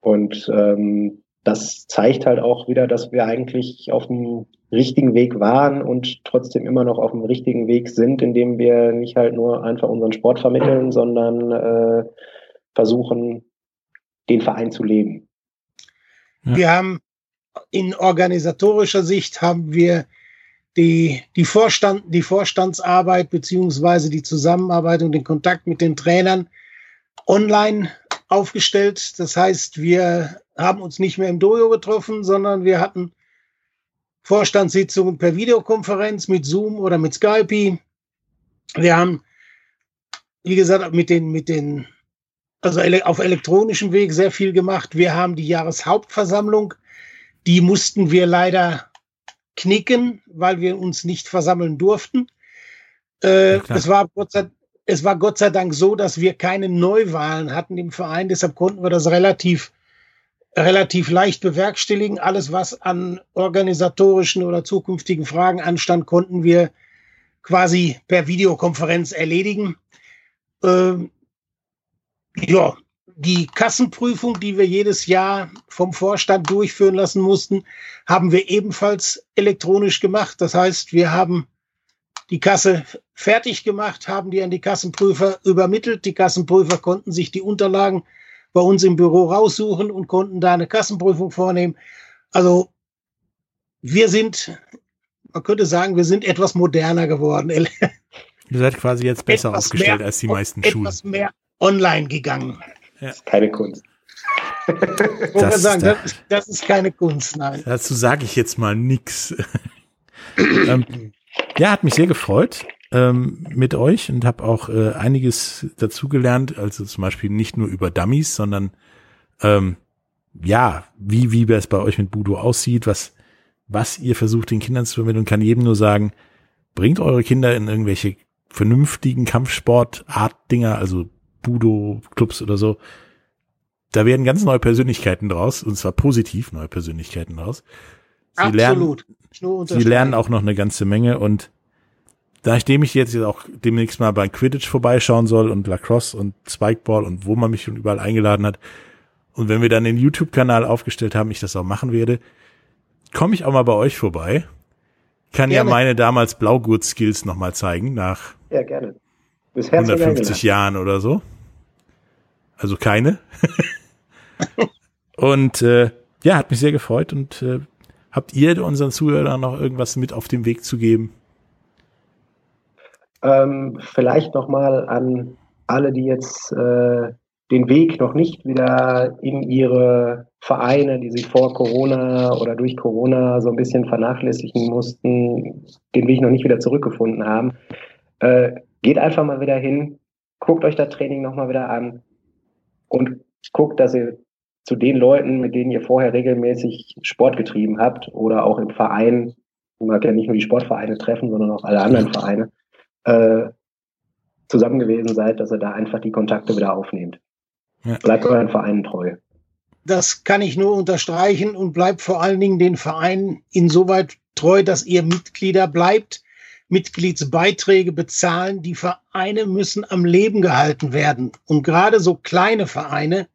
Speaker 3: Und ähm, das zeigt halt auch wieder, dass wir eigentlich auf dem richtigen Weg waren und trotzdem immer noch auf dem richtigen Weg sind, indem wir nicht halt nur einfach unseren Sport vermitteln, sondern äh, versuchen, den Verein zu leben.
Speaker 2: Ja. Wir haben in organisatorischer Sicht haben wir die, die, Vorstand, die Vorstandsarbeit beziehungsweise die Zusammenarbeit und den Kontakt mit den Trainern online aufgestellt. Das heißt, wir haben uns nicht mehr im Dojo getroffen, sondern wir hatten Vorstandssitzungen per Videokonferenz mit Zoom oder mit Skype. Wir haben, wie gesagt, mit den, mit den, also auf elektronischem Weg sehr viel gemacht. Wir haben die Jahreshauptversammlung, die mussten wir leider knicken, weil wir uns nicht versammeln durften. Äh, ja, es, war Gott sei, es war Gott sei Dank so, dass wir keine Neuwahlen hatten im Verein. Deshalb konnten wir das relativ, relativ leicht bewerkstelligen. Alles, was an organisatorischen oder zukünftigen Fragen anstand, konnten wir quasi per Videokonferenz erledigen. Ähm, ja, die Kassenprüfung, die wir jedes Jahr vom Vorstand durchführen lassen mussten, haben wir ebenfalls elektronisch gemacht. Das heißt, wir haben die Kasse fertig gemacht, haben die an die Kassenprüfer übermittelt. Die Kassenprüfer konnten sich die Unterlagen bei uns im Büro raussuchen und konnten da eine Kassenprüfung vornehmen. Also wir sind, man könnte sagen, wir sind etwas moderner geworden.
Speaker 1: Ihr seid quasi jetzt besser etwas aufgestellt mehr, als die meisten
Speaker 2: etwas
Speaker 1: Schulen.
Speaker 2: Etwas mehr online gegangen.
Speaker 3: Ja. Das ist keine Kunst.
Speaker 2: das, sagen, das, ist, das, ist keine Kunst, nein.
Speaker 1: Dazu sage ich jetzt mal nix. ähm, ja, hat mich sehr gefreut ähm, mit euch und habe auch äh, einiges dazugelernt. Also zum Beispiel nicht nur über Dummies, sondern ähm, ja, wie wie es bei euch mit Budo aussieht, was was ihr versucht den Kindern zu vermitteln. Kann jedem nur sagen, bringt eure Kinder in irgendwelche vernünftigen Kampfsport-Art-Dinger, also Budo-Clubs oder so. Da werden ganz neue Persönlichkeiten draus, und zwar positiv neue Persönlichkeiten draus. Sie Absolut. Lernen, sie lernen auch noch eine ganze Menge und nachdem ich jetzt auch demnächst mal bei Quidditch vorbeischauen soll und Lacrosse und Spikeball und wo man mich schon überall eingeladen hat und wenn wir dann den YouTube-Kanal aufgestellt haben, ich das auch machen werde, komme ich auch mal bei euch vorbei. Kann gerne. ja meine damals Blaugurt-Skills nochmal zeigen nach
Speaker 3: ja, gerne.
Speaker 1: 150 Jahren oder so. Also keine. und äh, ja, hat mich sehr gefreut. Und äh, habt ihr unseren Zuhörern noch irgendwas mit auf den Weg zu geben?
Speaker 3: Ähm, vielleicht noch mal an alle, die jetzt äh, den Weg noch nicht wieder in ihre Vereine, die sie vor Corona oder durch Corona so ein bisschen vernachlässigen mussten, den Weg noch nicht wieder zurückgefunden haben. Äh, geht einfach mal wieder hin, guckt euch das Training nochmal wieder an und guckt, dass ihr zu den Leuten, mit denen ihr vorher regelmäßig Sport getrieben habt oder auch im Verein, man kann ja nicht nur die Sportvereine treffen, sondern auch alle anderen Vereine, äh, zusammen gewesen seid, dass ihr da einfach die Kontakte wieder aufnehmt. Ja. Bleibt euren Vereinen treu.
Speaker 2: Das kann ich nur unterstreichen und bleibt vor allen Dingen den Vereinen insoweit treu, dass ihr Mitglieder bleibt, Mitgliedsbeiträge bezahlen. Die Vereine müssen am Leben gehalten werden. Und gerade so kleine Vereine,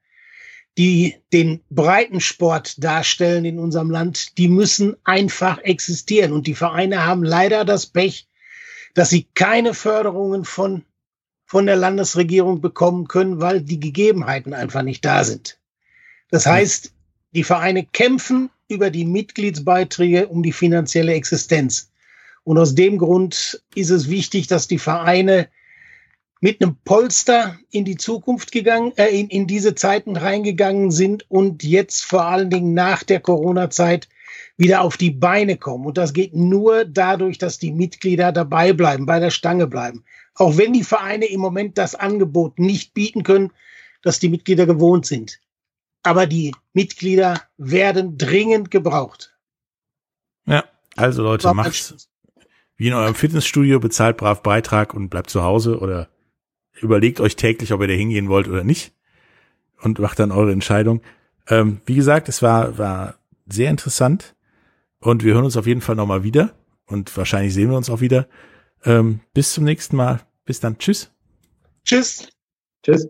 Speaker 2: die den Breitensport darstellen in unserem Land, die müssen einfach existieren. Und die Vereine haben leider das Pech, dass sie keine Förderungen von, von der Landesregierung bekommen können, weil die Gegebenheiten einfach nicht da sind. Das heißt, die Vereine kämpfen über die Mitgliedsbeiträge um die finanzielle Existenz. Und aus dem Grund ist es wichtig, dass die Vereine mit einem Polster in die Zukunft gegangen, äh, in, in diese Zeiten reingegangen sind und jetzt vor allen Dingen nach der Corona-Zeit wieder auf die Beine kommen. Und das geht nur dadurch, dass die Mitglieder dabei bleiben, bei der Stange bleiben. Auch wenn die Vereine im Moment das Angebot nicht bieten können, das die Mitglieder gewohnt sind. Aber die Mitglieder werden dringend gebraucht.
Speaker 1: Ja, also Leute, macht's wie in eurem Fitnessstudio, bezahlt brav Beitrag und bleibt zu Hause oder überlegt euch täglich, ob ihr da hingehen wollt oder nicht und macht dann eure Entscheidung. Ähm, wie gesagt, es war, war sehr interessant und wir hören uns auf jeden Fall nochmal wieder und wahrscheinlich sehen wir uns auch wieder. Ähm, bis zum nächsten Mal. Bis dann. Tschüss.
Speaker 2: Tschüss.
Speaker 3: Tschüss.